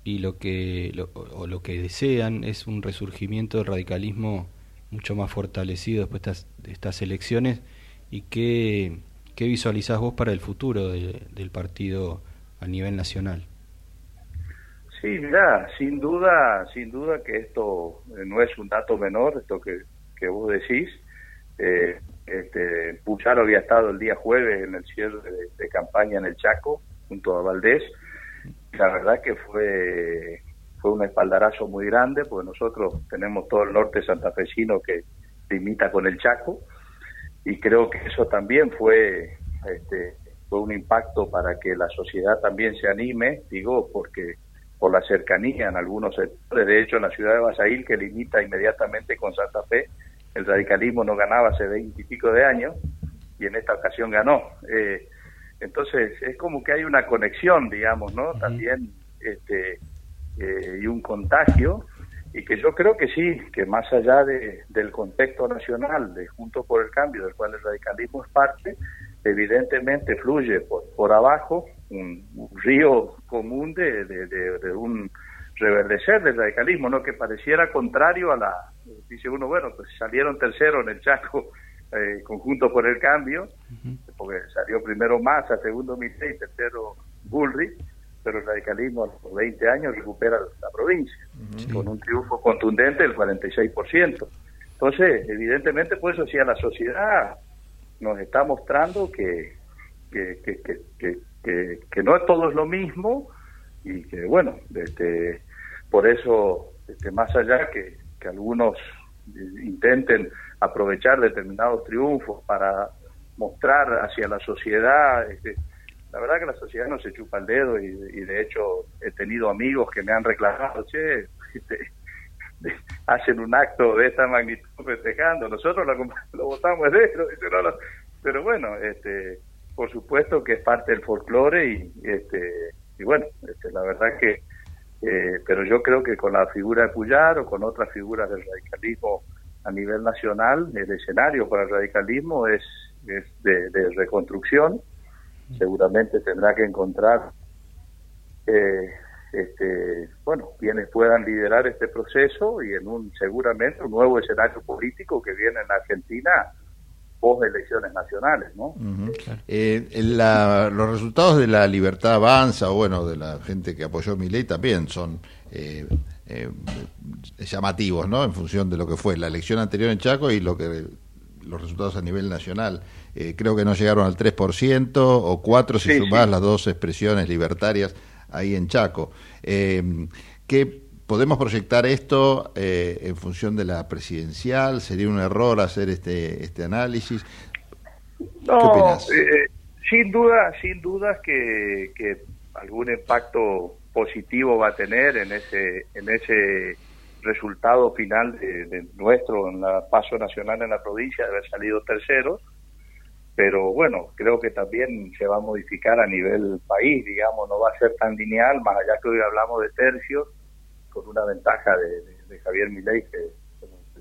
y lo que o lo que desean es un resurgimiento del radicalismo mucho más fortalecido después de estas, de estas elecciones y qué, qué visualizás vos para el futuro del partido a nivel nacional. Sí, mira, sin duda, sin duda que esto eh, no es un dato menor, esto que, vos decís. Eh, este, Pucharo había estado el día jueves en el cierre de campaña en el Chaco, junto a Valdés, la verdad que fue fue un espaldarazo muy grande, porque nosotros tenemos todo el norte santafesino que limita con el Chaco, y creo que eso también fue, este, fue un impacto para que la sociedad también se anime, digo, porque por la cercanía en algunos sectores, de hecho en la ciudad de Basail, que limita inmediatamente con Santa Fe, el radicalismo no ganaba hace veinte y pico de años, y en esta ocasión ganó. Eh, entonces, es como que hay una conexión, digamos, ¿no? También, este, eh, y un contagio, y que yo creo que sí, que más allá de, del contexto nacional, de Juntos por el Cambio, del cual el radicalismo es parte, evidentemente fluye por, por abajo un, río común de, de, un reverdecer del radicalismo, ¿no? Que pareciera contrario a la, dice uno, bueno, pues salieron tercero en el Chaco eh, conjunto por el cambio, porque salió primero Massa, segundo Mitre y tercero Bullrich, pero el radicalismo a los 20 años recupera la provincia, con un triunfo contundente del 46%. Entonces, evidentemente, pues eso sí, a la sociedad nos está mostrando que, que, que, que, que, no todo es lo mismo y que, bueno, este, por eso, este, más allá que, que algunos intenten aprovechar determinados triunfos para mostrar hacia la sociedad. Este, la verdad que la sociedad no se chupa el dedo y, de hecho he tenido amigos que me han reclamado, che, este, hacen un acto de esta magnitud festejando, nosotros lo, votamos de pero bueno, este, por supuesto que es parte del folclore y, este, y bueno, este, la verdad que, eh, pero yo creo que con la figura de Puyar o con otras figuras del radicalismo a nivel nacional, el escenario para el radicalismo es, es de, reconstrucción. Seguramente tendrá que encontrar, eh, este, bueno, quienes puedan liderar este proceso y en un seguramente un nuevo escenario político que viene en Argentina post elecciones nacionales, ¿no? Eh, los resultados de la Libertad Avanza, o bueno, de la gente que apoyó mi ley también son eh, eh, llamativos, ¿no? En función de lo que fue la elección anterior en Chaco y lo que los resultados a nivel nacional. Eh, creo que no llegaron al 3% o 4% si sumás las dos expresiones libertarias ahí en Chaco. ¿Qué podemos proyectar esto en función de la presidencial? ¿Sería un error hacer este, este análisis? No, eh, sin duda, sin duda que, que algún impacto positivo va a tener en ese, en ese resultado final de, nuestro en la paso nacional en la provincia de haber salido terceros pero bueno creo que también se va a modificar a nivel país digamos no va a ser tan lineal más allá que hoy hablamos de tercios con una ventaja de, Javier Milei que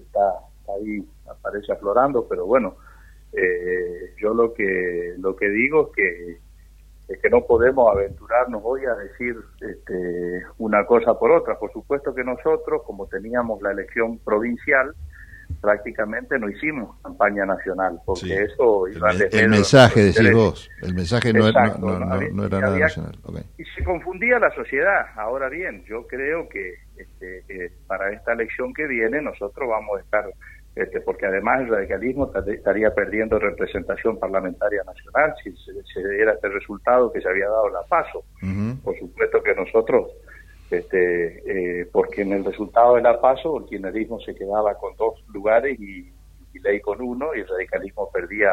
está, ahí aparece aflorando pero bueno eh, yo lo que lo que digo es que es que no podemos aventurarnos hoy a decir este, una cosa por otra. Por supuesto que nosotros, como teníamos la elección provincial, prácticamente no hicimos campaña nacional, porque eso iba el, el mensaje, decís vos, el mensaje no, era, nada nacional. Y se confundía la sociedad. Ahora bien, yo creo que este, para esta elección que viene nosotros vamos a estar este, porque además el radicalismo estaría perdiendo representación parlamentaria nacional si se, diera este resultado que se había dado la paso. Por supuesto que nosotros, este, eh, porque en el resultado de la paso el kirchnerismo se quedaba con dos lugares y, ley con uno y el radicalismo perdía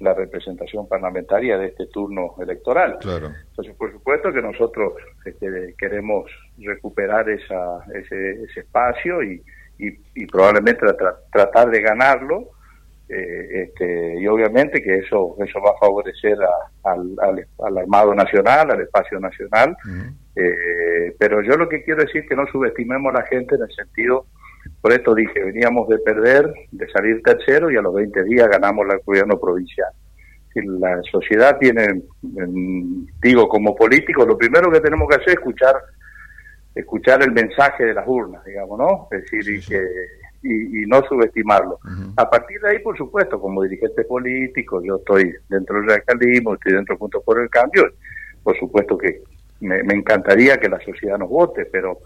la representación parlamentaria de este turno electoral. Entonces, por supuesto que nosotros este, queremos recuperar esa, ese, ese espacio y, y, probablemente tratar de ganarlo eh, este, y obviamente que eso eso va a favorecer al, al, armado nacional al espacio nacional eh, pero yo lo que quiero decir es que no subestimemos a la gente en el sentido por esto dije veníamos de perder de salir tercero y a los 20 días ganamos el gobierno provincial si la sociedad tiene digo como político lo primero que tenemos que hacer es escuchar escuchar el mensaje de las urnas, digamos, ¿no? Es decir, y, que, y, no subestimarlo. A partir de ahí, por supuesto, como dirigente político, yo estoy dentro del radicalismo, estoy dentro Punto por el Cambio, por supuesto que me, encantaría que la sociedad nos vote, pero,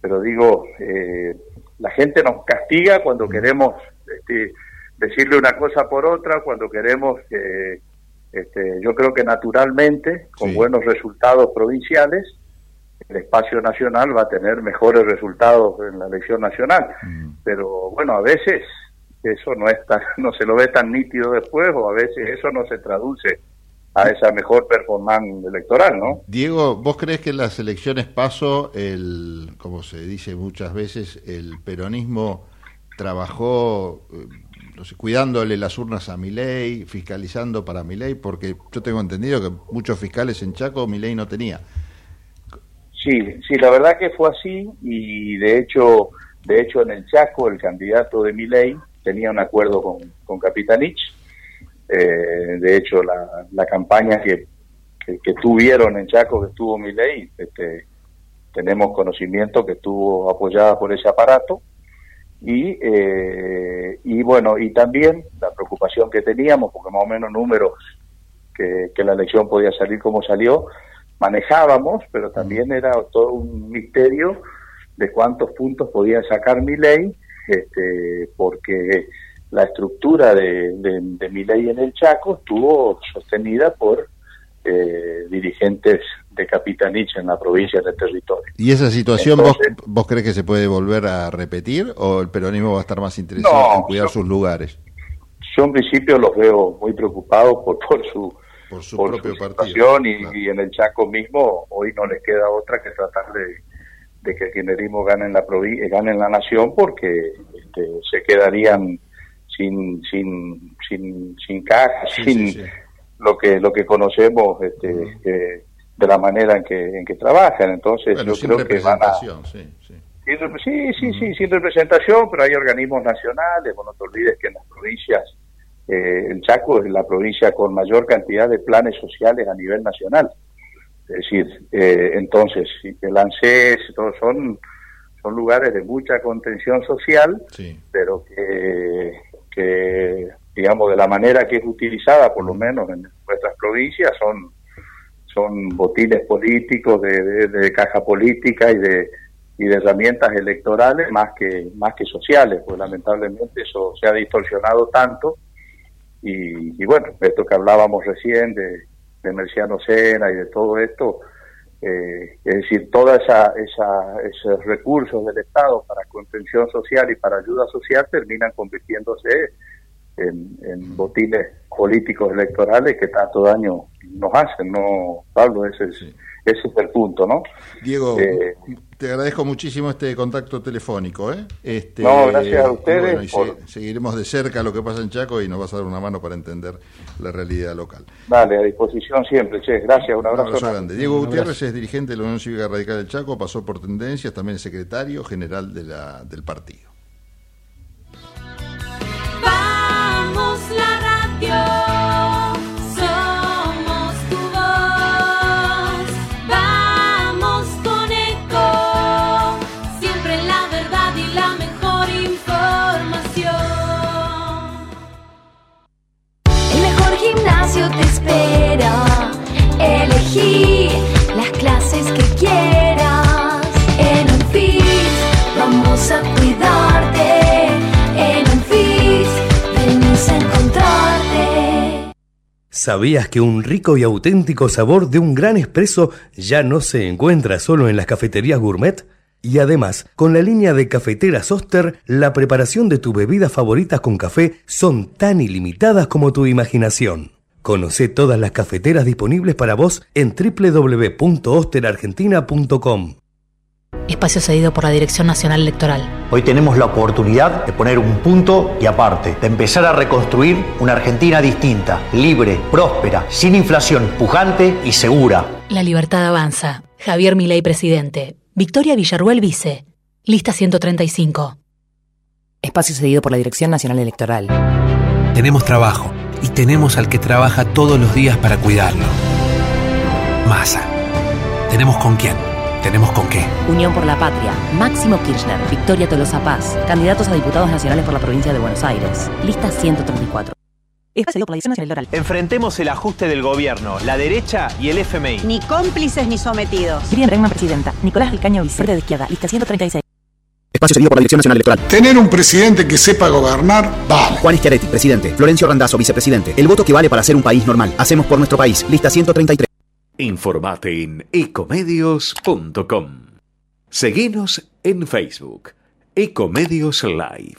pero digo, eh, la gente nos castiga cuando queremos este, decirle una cosa por otra, cuando queremos... Eh, este, yo creo que naturalmente, con buenos resultados provinciales, el espacio nacional va a tener mejores resultados en la elección nacional. Mm. Pero bueno, a veces eso no, está, no se lo ve tan nítido después o a veces eso no se traduce a esa mejor performance electoral, ¿no? Diego, ¿vos crees que en las elecciones paso, el, como se dice muchas veces, el peronismo trabajó eh, no sé, cuidándole las urnas a Milei, fiscalizando para Milei? Porque yo tengo entendido que muchos fiscales en Chaco Milei no tenía. Sí, sí, la verdad que fue así y de hecho, de hecho en el Chaco el candidato de Miley tenía un acuerdo con, con Capitanich. Eh, de hecho, la, la campaña que, que, tuvieron en Chaco, que estuvo Miley, este, tenemos conocimiento que estuvo apoyada por ese aparato. Y, eh, y bueno, y también la preocupación que teníamos, porque más o menos números que, que la elección podía salir como salió, manejábamos, pero también era todo un misterio de cuántos puntos podía sacar mi ley, este, porque la estructura de, de, mi ley en el Chaco estuvo sostenida por eh, dirigentes de Capitanich en la provincia del territorio. ¿Y esa situación vos, vos crees que se puede volver a repetir o el peronismo va a estar más interesado en cuidar sus lugares? Yo en principio los veo muy preocupados por, por su por su propio partido. Y, en el Chaco mismo hoy no les queda otra que tratar de, que el kirchnerismo gane en la provincia, gane en la nación porque este, se quedarían sin sin sin sin caja, sin lo que lo que conocemos este, eh, de la manera en que en que trabajan. Entonces yo creo que van a sí, sí, sí, sí, sin representación, pero hay organismos nacionales, bueno, no te olvides que en las provincias eh, el Chaco es la provincia con mayor cantidad de planes sociales a nivel nacional. Es decir, eh, entonces, el ANSES, todos son, son lugares de mucha contención social, pero que, que, digamos, de la manera que es utilizada, por lo menos en nuestras provincias, son, son botines políticos, de, de, caja política y de, y de herramientas electorales más que, más que sociales, pues lamentablemente eso se ha distorsionado tanto. Y, bueno, esto que hablábamos recién de, de Merciano Sena y de todo esto, eh, es decir, todos esa, esa, esos recursos del Estado para contención social y para ayuda social terminan convirtiéndose en, en botines políticos electorales que tanto daño nos hacen, ¿no, Pablo? Ese es, ese es el punto, ¿no? Diego, Eh, te agradezco muchísimo este contacto telefónico. ¿eh? Este, No, gracias a ustedes bueno, y por- se- seguiremos de cerca lo que pasa en Chaco y nos vas a dar una mano para entender la realidad local. Dale, a disposición siempre, che. Gracias, un Un abrazo. abrazo grande. Diego Gutiérrez abrazo. es dirigente de la Unión Cívica Radical del Chaco, pasó por Tendencias, también es secretario general de la, del partido. Vamos la radio, te espera. Elegí las clases que quieras. En Unfit vamos a cuidarte. En Unfit venimos a encontrarte. ¿Sabías que un rico y auténtico sabor de un gran espresso ya no se encuentra solo en las cafeterías gourmet? Y además, con la línea de cafeteras Oster, la preparación de tus bebidas favoritas con café son tan ilimitadas como tu imaginación. Conoce todas las cafeteras disponibles para vos en www.osterargentina.com. Espacio cedido por la Dirección Nacional Electoral. Hoy tenemos la oportunidad de poner un punto y aparte, de empezar a reconstruir una Argentina distinta, libre, próspera, sin inflación, pujante y segura. La libertad avanza. Javier Milei, presidente. Victoria Villarruel, vice. Lista 135. Espacio cedido por la Dirección Nacional Electoral. Tenemos trabajo y tenemos al que trabaja todos los días para cuidarlo. Masa. Tenemos con quién, tenemos con qué. Unión por la Patria. Máximo Kirchner. Victoria Tolosa Paz. Candidatos a diputados nacionales por la provincia de Buenos Aires. Lista 134. Espacio cedido por la Dirección Nacional Electoral. Enfrentemos el ajuste del gobierno, la derecha y el FMI. Ni cómplices ni sometidos. Miriam Bregman, presidenta. Nicolás del Caño, vice. Frente de izquierda. Lista 136. Espacio cedido por la Dirección Nacional Electoral. Tener un presidente que sepa gobernar, vale. Juan Schiaretti, presidente. Florencio Randazzo, vicepresidente. El voto que vale para ser un país normal. Hacemos por nuestro país. Lista 133. Informate en ecomedios.com. Seguinos en Facebook. Ecomedios Live.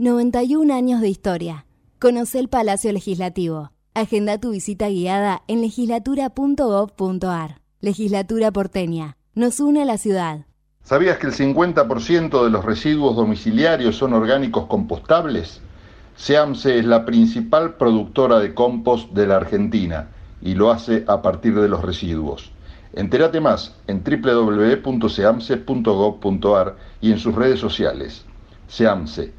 91 años de historia. Conoce el Palacio Legislativo. Agenda tu visita guiada en legislatura.gov.ar. Legislatura porteña. Nos une a la ciudad. ¿Sabías que el 50% de los residuos domiciliarios son orgánicos compostables? SEAMSE es la principal productora de compost de la Argentina y lo hace a partir de los residuos. Entérate más en www.seamse.gov.ar y en sus redes sociales. SEAMSE,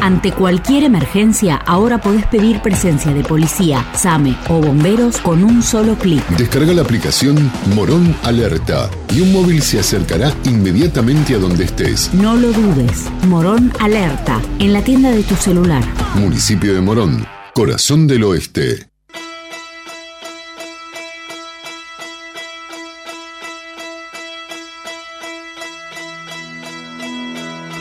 Ante cualquier emergencia, ahora podés pedir presencia de policía, SAME o bomberos con un solo clic. Descarga la aplicación Morón Alerta y un móvil se acercará inmediatamente a donde estés. No lo dudes. Morón Alerta, en la tienda de tu celular. Municipio de Morón, corazón del oeste.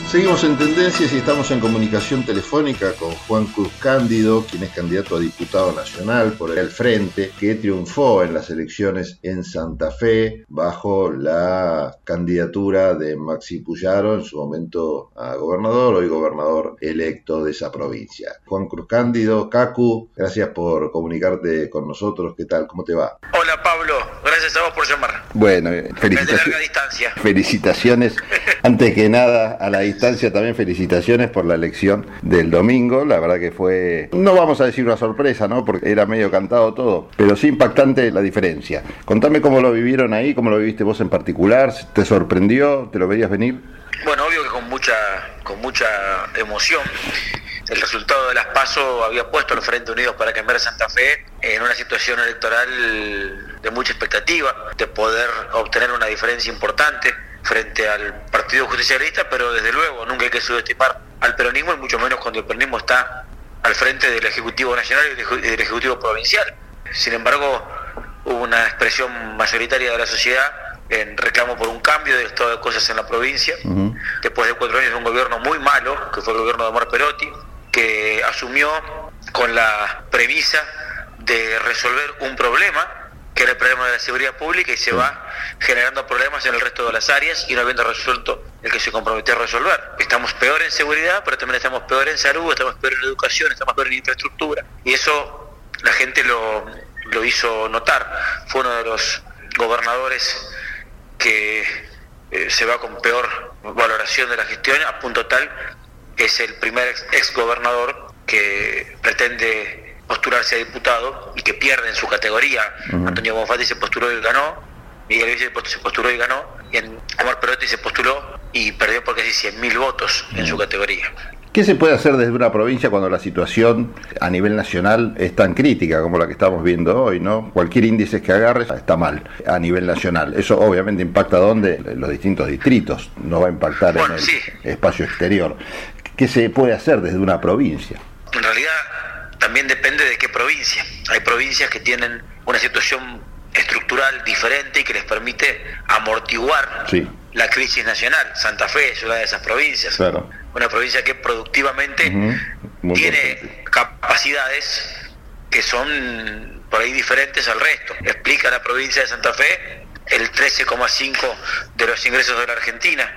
Seguimos en Tendencias y estamos en comunicación telefónica con Juan Cruz Cándido, quien es candidato a diputado nacional por el Frente, que triunfó en las elecciones en Santa Fe bajo la candidatura de Maxi Puyaro, en su momento a gobernador, hoy gobernador electo de esa provincia. Juan Cruz Cándido, Cacu, gracias por comunicarte con nosotros. ¿Qué tal? ¿Cómo te va? Hola Pablo, gracias a vos por llamar. Bueno, felicitaciones. Felicitaciones, antes que nada, a la distancia también felicitaciones por la elección del domingo. La verdad que fue, no vamos a decir una sorpresa, ¿no? Porque era medio cantado todo, pero sí impactante la diferencia. Contame cómo lo vivieron ahí, cómo lo viviste vos en particular, ¿te sorprendió? ¿Te lo veías venir? Bueno, obvio que con mucha, con mucha emoción. El resultado de las PASO había puesto al Frente Unidos para cambiar Santa Fe en una situación electoral de mucha expectativa, de poder obtener una diferencia importante frente al Partido Justicialista, pero desde luego nunca hay que subestimar al peronismo y mucho menos cuando el peronismo está al frente del Ejecutivo Nacional y del Eje- del Ejecutivo Provincial. Sin embargo, hubo una expresión mayoritaria de la sociedad en reclamo por un cambio del estado de cosas en la provincia, después de cuatro años de un gobierno muy malo, que fue el gobierno de Omar Perotti, que asumió con la premisa de resolver un problema, que era el problema de la seguridad pública, y se va generando problemas en el resto de las áreas y no habiendo resuelto el que se comprometió a resolver. Estamos peor en seguridad, pero también estamos peor en salud, estamos peor en educación, estamos peor en infraestructura, y eso la gente lo, lo hizo notar. Fue uno de los gobernadores que eh, se va con peor valoración de la gestión, a punto tal que es el primer ex, ex gobernador que pretende postularse a diputado y que pierde en su categoría. Antonio Bonfatti se postuló y ganó, Miguel Villa se postuló y ganó, y Omar Perotti se postuló y perdió por casi 100.000 votos en su categoría. ¿Qué se puede hacer desde una provincia cuando la situación a nivel nacional es tan crítica como la que estamos viendo hoy, ¿no? Cualquier índice que agarres está mal a nivel nacional. Eso obviamente impacta dónde? En los distintos distritos, no va a impactar en el espacio exterior. ¿Qué se puede hacer desde una provincia? En realidad también depende de qué provincia. Hay provincias que tienen una situación estructural diferente y que les permite amortiguar Sí, la crisis nacional. Santa Fe es una de esas provincias. claro. Una provincia que productivamente tiene capacidades que son por ahí diferentes al resto. Explica la provincia de Santa Fe el 13,5 de los ingresos de la Argentina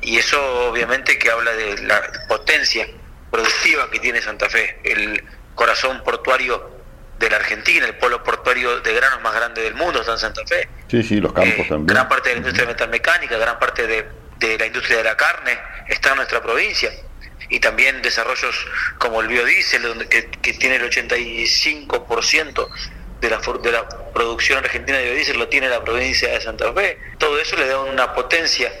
y eso obviamente que habla de la potencia productiva que tiene Santa Fe, el corazón portuario de la Argentina, el polo portuario de granos más grande del mundo está en Santa Fe Sí, sí, los campos también. gran parte de la industria metalmecánica, gran parte de, de la industria de la carne está en nuestra provincia. Y también desarrollos como el biodiesel, donde, que, que tiene el 85% de la, de la producción argentina de biodiesel, lo tiene la provincia de Santa Fe. Todo eso le da una potencia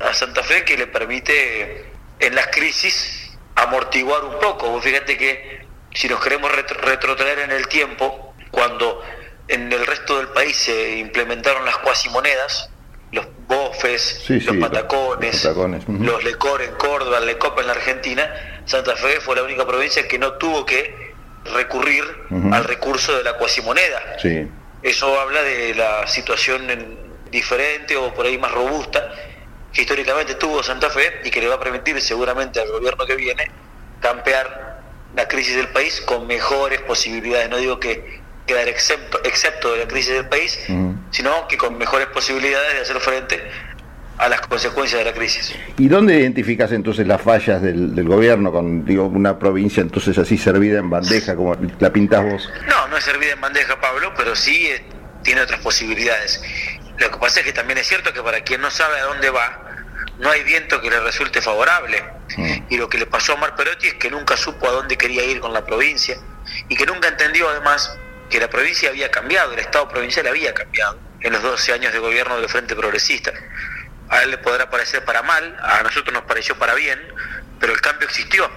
a Santa Fe que le permite en las crisis amortiguar un poco. Vos fíjate que si nos queremos retro- retrotraer en el tiempo, cuando en el resto del país se implementaron las cuasimonedas, los bofes, Sí, sí, los los- patacones, los patacones, ujú. los lecor en Córdoba, el lecop en la Argentina, Santa Fe fue la única provincia que no tuvo que recurrir al recurso de la cuasimoneda. Sí. Eso habla de la situación en- diferente o por ahí más robusta que históricamente tuvo Santa Fe y que le va a permitir seguramente al gobierno que viene campear la crisis del país con mejores posibilidades. No digo que quedar excepto, excepto de la crisis del país, sino que con mejores posibilidades de hacer frente a las consecuencias de la crisis. ¿Y dónde identificas entonces las fallas del, del gobierno con digo, una provincia entonces así servida en bandeja como la pintás vos? No, no es servida en bandeja, Pablo, pero sí eh, tiene otras posibilidades. Lo que pasa es que también es cierto que para quien no sabe a dónde va, no hay viento que le resulte favorable. Y lo que le pasó a Omar Perotti es que nunca supo a dónde quería ir con la provincia y que nunca entendió además que la provincia había cambiado, el Estado provincial había cambiado en los 12 años de gobierno del Frente Progresista. A él le podrá parecer para mal, a nosotros nos pareció para bien, pero el cambio existió.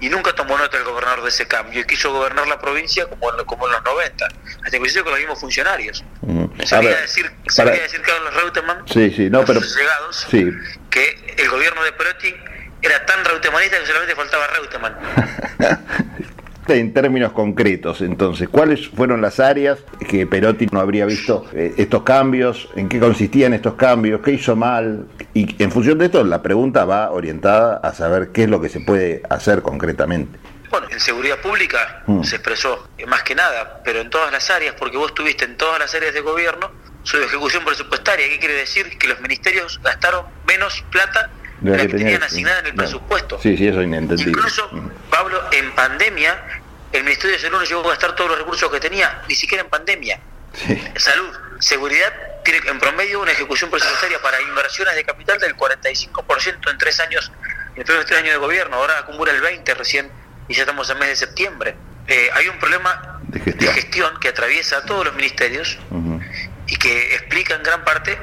Y nunca tomó nota el gobernador de ese cambio y quiso gobernar la provincia como, en- como en los 90, hasta inclusive con los mismos funcionarios. Mm. Sabía ver, decir, para- sabía decir Carlos Reutemann, Sí, sí, no, pero... allegados, Sí, que el gobierno de Perotti era tan reutemanista que solamente faltaba Reutemann. En términos concretos, entonces, ¿cuáles fueron las áreas que Perotti no habría visto eh, estos cambios? ¿En qué consistían estos cambios? ¿Qué hizo mal? Y en función de esto, la pregunta va orientada a saber qué es lo que se puede hacer concretamente. Bueno, en seguridad pública Mm. se expresó eh, más que nada, pero en todas las áreas, porque vos estuviste en todas las áreas de gobierno, su ejecución presupuestaria. ¿Qué quiere decir? Que los ministerios gastaron menos plata de la que tenían asignada en el no. presupuesto. Sí, sí, eso es inentendible. Incluso, Pablo, en pandemia, el Ministerio de Salud no llegó a gastar todos los recursos que tenía, ni siquiera en pandemia. Salud, seguridad, tiene en promedio una ejecución presupuestaria para inversiones de capital del 45% en tres años, en los tres años de gobierno, ahora acumula el 20% recién y ya estamos en mes de septiembre. Eh, hay un problema de de gestión que atraviesa a todos los ministerios y que explica en gran parte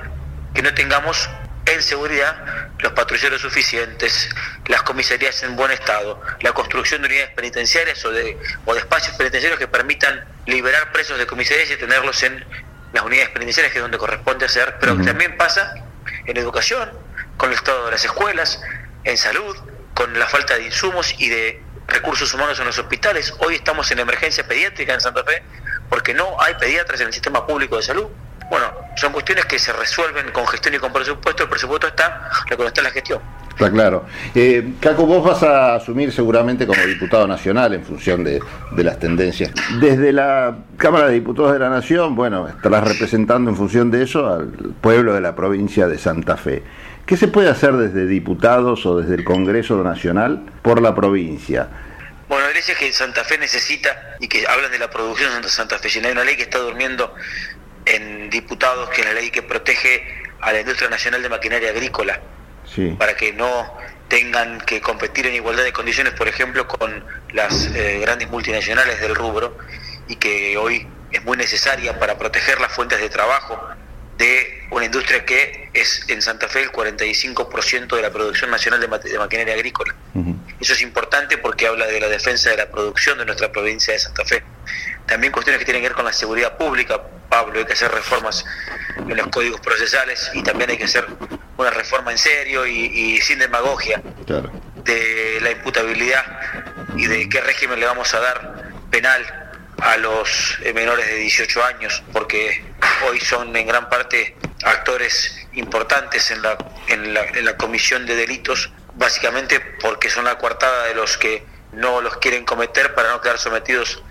que no tengamos en seguridad los patrulleros suficientes, las comisarías en buen estado, la construcción de unidades penitenciarias o de, o de espacios penitenciarios que permitan liberar presos de comisarías y tenerlos en las unidades penitenciarias que es donde corresponde hacer, pero también pasa en educación, con el estado de las escuelas, en salud, con la falta de insumos y de recursos humanos en los hospitales. Hoy estamos en emergencia pediátrica en Santa Fe porque no hay pediatras en el sistema público de salud. Bueno, son cuestiones que se resuelven con gestión y con presupuesto. El presupuesto está, lo que no está es la gestión. Está claro. Eh, Caco, vos vas a asumir seguramente como diputado nacional en función de, de las tendencias. Desde la Cámara de Diputados de la Nación, bueno, estarás representando en función de eso al pueblo de la provincia de Santa Fe. ¿Qué se puede hacer desde diputados o desde el Congreso Nacional por la provincia? Bueno, hay leyes que Santa Fe necesita y que hablan de la producción de Santa Fe. Hay una ley que está durmiendo en diputados, que es la ley que protege a la industria nacional de maquinaria agrícola, Sí. para que no tengan que competir en igualdad de condiciones, por ejemplo, con las eh, grandes multinacionales del rubro, y que hoy es muy necesaria para proteger las fuentes de trabajo de una industria que es en Santa Fe el 45% de la producción nacional de, maquinaria agrícola. Eso es importante porque habla de la defensa de la producción de nuestra provincia de Santa Fe. También cuestiones que tienen que ver con la seguridad pública, Pablo, hay que hacer reformas en los códigos procesales y también hay que hacer una reforma en serio y, y sin demagogia Claro. de la imputabilidad y de qué régimen le vamos a dar penal a los eh, menores de 18 años, porque hoy son en gran parte actores importantes en la, en la, en la comisión de delitos, básicamente porque son la coartada de los que no los quieren cometer para no quedar sometidos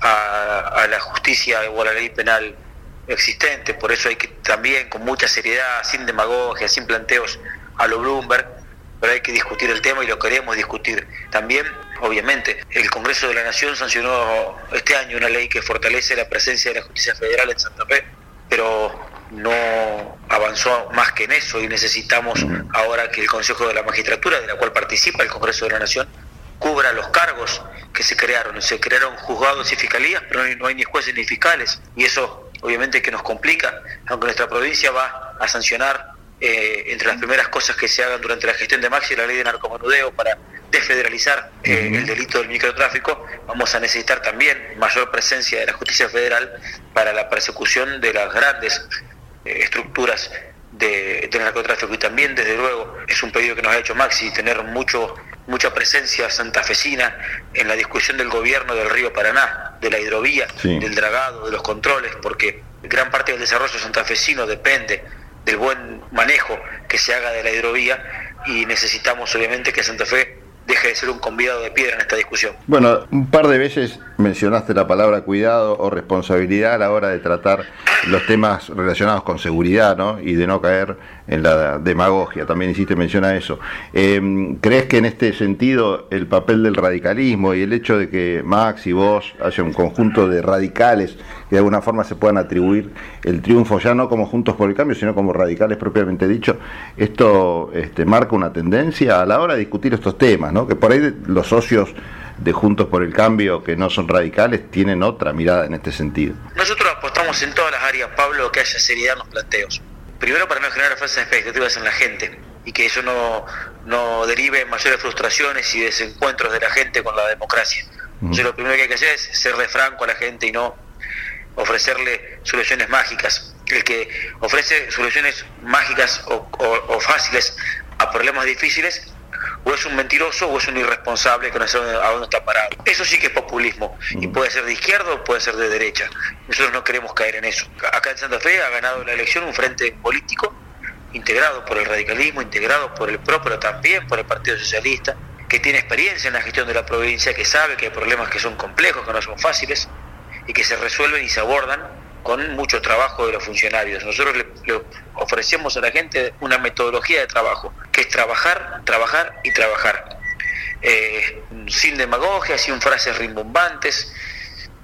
a, a la justicia o a la ley penal existente. Por eso hay que también, con mucha seriedad, sin demagogia, sin planteos a lo Bloomberg, pero hay que discutir el tema y lo queremos discutir. También, obviamente, el Congreso de la Nación sancionó este año una ley que fortalece la presencia de la justicia federal en Santa Fe, pero no avanzó más que en eso y necesitamos ahora que el Consejo de la Magistratura, de la cual participa el Congreso de la Nación, cubra los cargos que se crearon. Se crearon juzgados y fiscalías, pero no hay, ni jueces ni fiscales. Y eso obviamente que nos complica, aunque nuestra provincia va a sancionar eh, entre las primeras cosas que se hagan durante la gestión de Maxi la ley de narcomenudeo para desfederalizar eh, el delito del microtráfico, vamos a necesitar también mayor presencia de la justicia federal para la persecución de las grandes eh, estructuras de, del narcotráfico y también desde luego es un pedido que nos ha hecho Maxi tener mucho mucha presencia santafesina en la discusión del gobierno del río Paraná, de la hidrovía, Sí. del dragado, de los controles, porque gran parte del desarrollo santafesino depende del buen manejo que se haga de la hidrovía y necesitamos obviamente que Santa Fe deje de ser un convidado de piedra en esta discusión. Bueno, un par de veces mencionaste la palabra cuidado o responsabilidad a la hora de tratar los temas relacionados con seguridad, ¿no? Y de no caer en la demagogia. También hiciste mención a eso. Eh, ¿Crees que en este sentido el papel del radicalismo y el hecho de que Max y vos haya un conjunto de radicales que de alguna forma se puedan atribuir el triunfo ya no como Juntos por el Cambio, sino como radicales propiamente dicho, esto este, marca una tendencia a la hora de discutir estos temas, ¿no? Que por ahí los socios de Juntos por el Cambio que no son radicales tienen otra mirada en este sentido. Nosotros apostamos en todas las áreas, Pablo, que haya seriedad en los planteos. Primero para no generar falsas expectativas en la gente. y que eso no, no derive en mayores frustraciones y desencuentros de la gente con la democracia. Entonces lo primero que hay que hacer es serle franco a la gente y no ofrecerle soluciones mágicas. El que ofrece soluciones mágicas o, o- o fáciles a problemas difíciles o es un mentiroso o es un irresponsable que no sabe a dónde está parado. Eso sí que es populismo y puede ser de izquierda o puede ser de derecha. Nosotros no queremos caer en eso. Acá en Santa Fe ha ganado la elección un frente político integrado por el radicalismo, integrado por el PRO, pero también por el Partido Socialista, que tiene experiencia en la gestión de la provincia, que sabe que hay problemas que son complejos, que no son fáciles y que se resuelven y se abordan con mucho trabajo de los funcionarios. Nosotros le, le ofrecemos a la gente una metodología de trabajo, que es trabajar, trabajar y trabajar. Eh, sin demagogia, sin frases rimbombantes,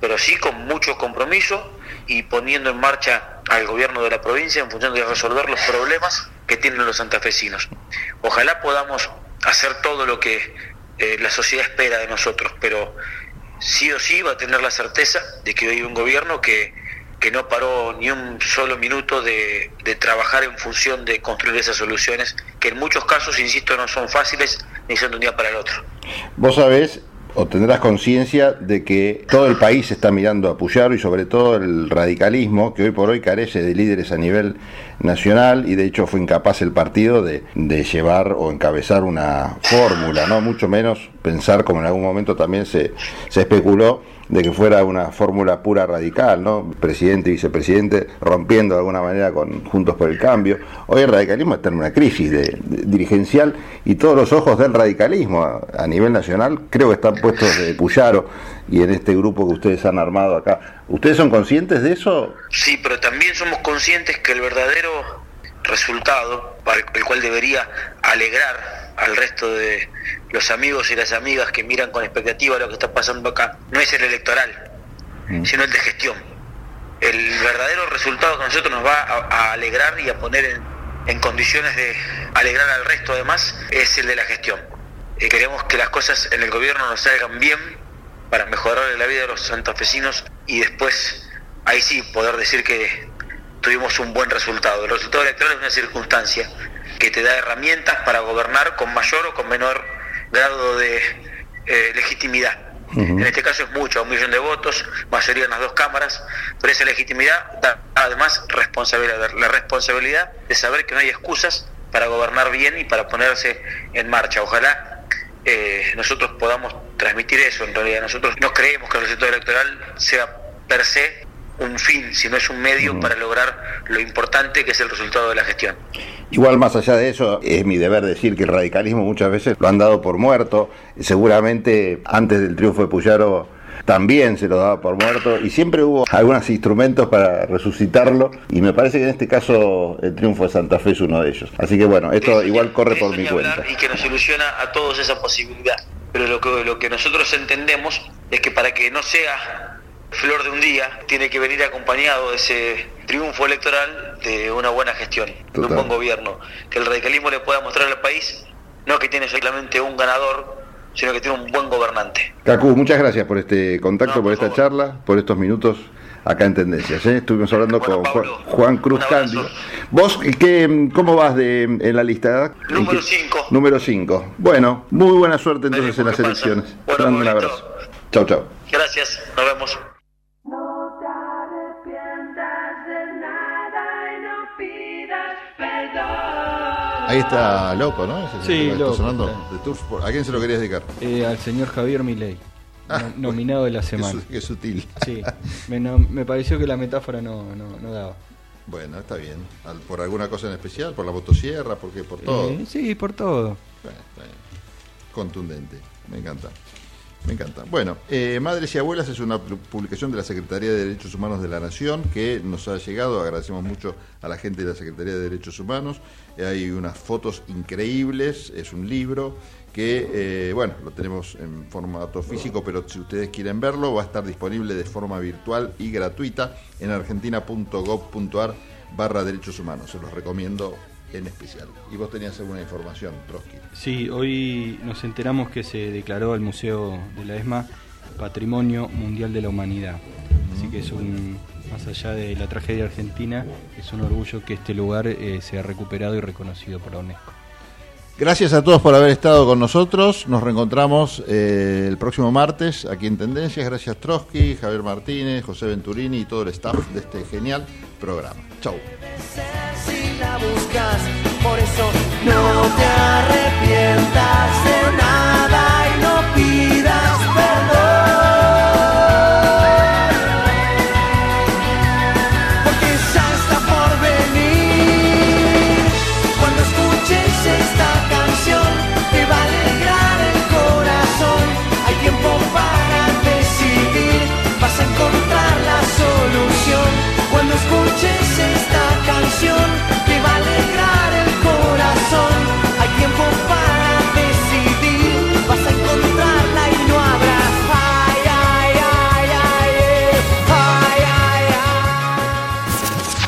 pero sí con mucho compromiso y poniendo en marcha al gobierno de la provincia en función de resolver los problemas que tienen los santafesinos. Ojalá podamos hacer todo lo que eh, la sociedad espera de nosotros, pero sí o sí va a tener la certeza de que hoy hay un gobierno que, que no paró ni un solo minuto de, trabajar en función de construir esas soluciones, que en muchos casos, insisto, no son fáciles ni son de un día para el otro. Vos sabés o tendrás conciencia de que todo el país está mirando a Puyaro y sobre todo el radicalismo, que hoy por hoy carece de líderes a nivel nacional y de hecho fue incapaz el partido de, de llevar o encabezar una fórmula, no mucho menos pensar como en algún momento también se, se especuló de que fuera una fórmula pura radical, ¿no? Presidente y vicepresidente rompiendo de alguna manera con Juntos por el Cambio. Hoy el radicalismo está en una crisis de, dirigencial y todos los ojos del radicalismo a, a nivel nacional creo que están puestos de Puyaro y en este grupo que ustedes han armado acá. ¿Ustedes son conscientes de eso? Sí, pero también somos conscientes que el verdadero resultado, para el cual debería alegrar al resto de los amigos y las amigas que miran con expectativa lo que está pasando acá, no es el electoral, sino el de gestión. El verdadero resultado que a nosotros nos va a, a alegrar y a poner en, en condiciones de alegrar al resto además es el de la gestión. Eh, queremos que las cosas en el gobierno nos salgan bien para mejorar la vida de los santafesinos y después ahí sí poder decir que tuvimos un buen resultado. El resultado electoral es una circunstancia que te da herramientas para gobernar con mayor o con menor grado de eh, legitimidad. En este caso es mucho, un millón de votos, mayoría en las dos cámaras, pero esa legitimidad da además responsabilidad, la responsabilidad de saber que no hay excusas para gobernar bien y para ponerse en marcha. Ojalá eh, nosotros podamos transmitir eso en realidad. Nosotros no creemos que el resultado electoral sea per se un fin, sino es un medio para lograr lo importante que es el resultado de la gestión. Igual más allá de eso, es mi deber decir que el radicalismo muchas veces lo han dado por muerto. Seguramente antes del triunfo de Puyaro también se lo daba por muerto y siempre hubo algunos instrumentos para resucitarlo y me parece que en este caso el triunfo de Santa Fe es uno de ellos. Así que bueno, esto igual corre por mi cuenta. y que nos ilusiona a todos esa posibilidad. Pero lo que, lo que nosotros entendemos es que para que no sea flor de un día, tiene que venir acompañado de ese triunfo electoral de una buena gestión, de un buen gobierno. Que el radicalismo le pueda mostrar al país no que tiene solamente un ganador, sino que tiene un buen gobernante. Cacu, muchas gracias por este contacto, por esta charla, por estos minutos acá en Tendencias. ¿eh? Estuvimos hablando con Juan, Juan Cruz Cándido. ¿Vos qué, cómo vas de, en la lista? Número ¿En qué- 5. Número 5. Bueno, muy buena suerte entonces en las elecciones. Te mando un abrazo. Chau, chau. Gracias, nos vemos. Ahí está Loco, ¿no? Ese Sí, está Loco, sonando. ¿A quién se lo querías dedicar? Eh, al señor Javier Milei, Ah, no- nominado de la semana. qué sutil. Sí, me, no- me pareció que la metáfora no, no, no daba. Bueno, está bien. ¿Por alguna cosa en especial? ¿Por la motosierra? ¿Por qué? ¿Por todo? Eh, sí, por todo. Bueno, está bien. Contundente. Me encanta. Me encanta. Bueno, eh, Madres y Abuelas es una pu- publicación de la Secretaría de Derechos Humanos de la Nación que nos ha llegado. Agradecemos mucho a la gente de la Secretaría de Derechos Humanos. Eh, hay unas fotos increíbles. Es un libro que, eh, bueno, lo tenemos en formato físico, pero si ustedes quieren verlo, va a estar disponible de forma virtual y gratuita en argentina.gov.ar barra derechos humanos. Se los recomiendo en especial. Y vos tenías alguna información, Trotsky. Sí, hoy nos enteramos que se declaró el Museo de la ESMA Patrimonio Mundial de la Humanidad. Así mm. que es un, más allá de la tragedia argentina, es un orgullo que este lugar eh, sea recuperado y reconocido por la UNESCO. Gracias a todos por haber estado con nosotros. Nos reencontramos eh, el próximo martes aquí en Tendencias. Gracias Trotsky, Javier Martínez, José Venturini y todo el staff de este genial programa. Chau la buscas, por eso no te arrepientas de nada.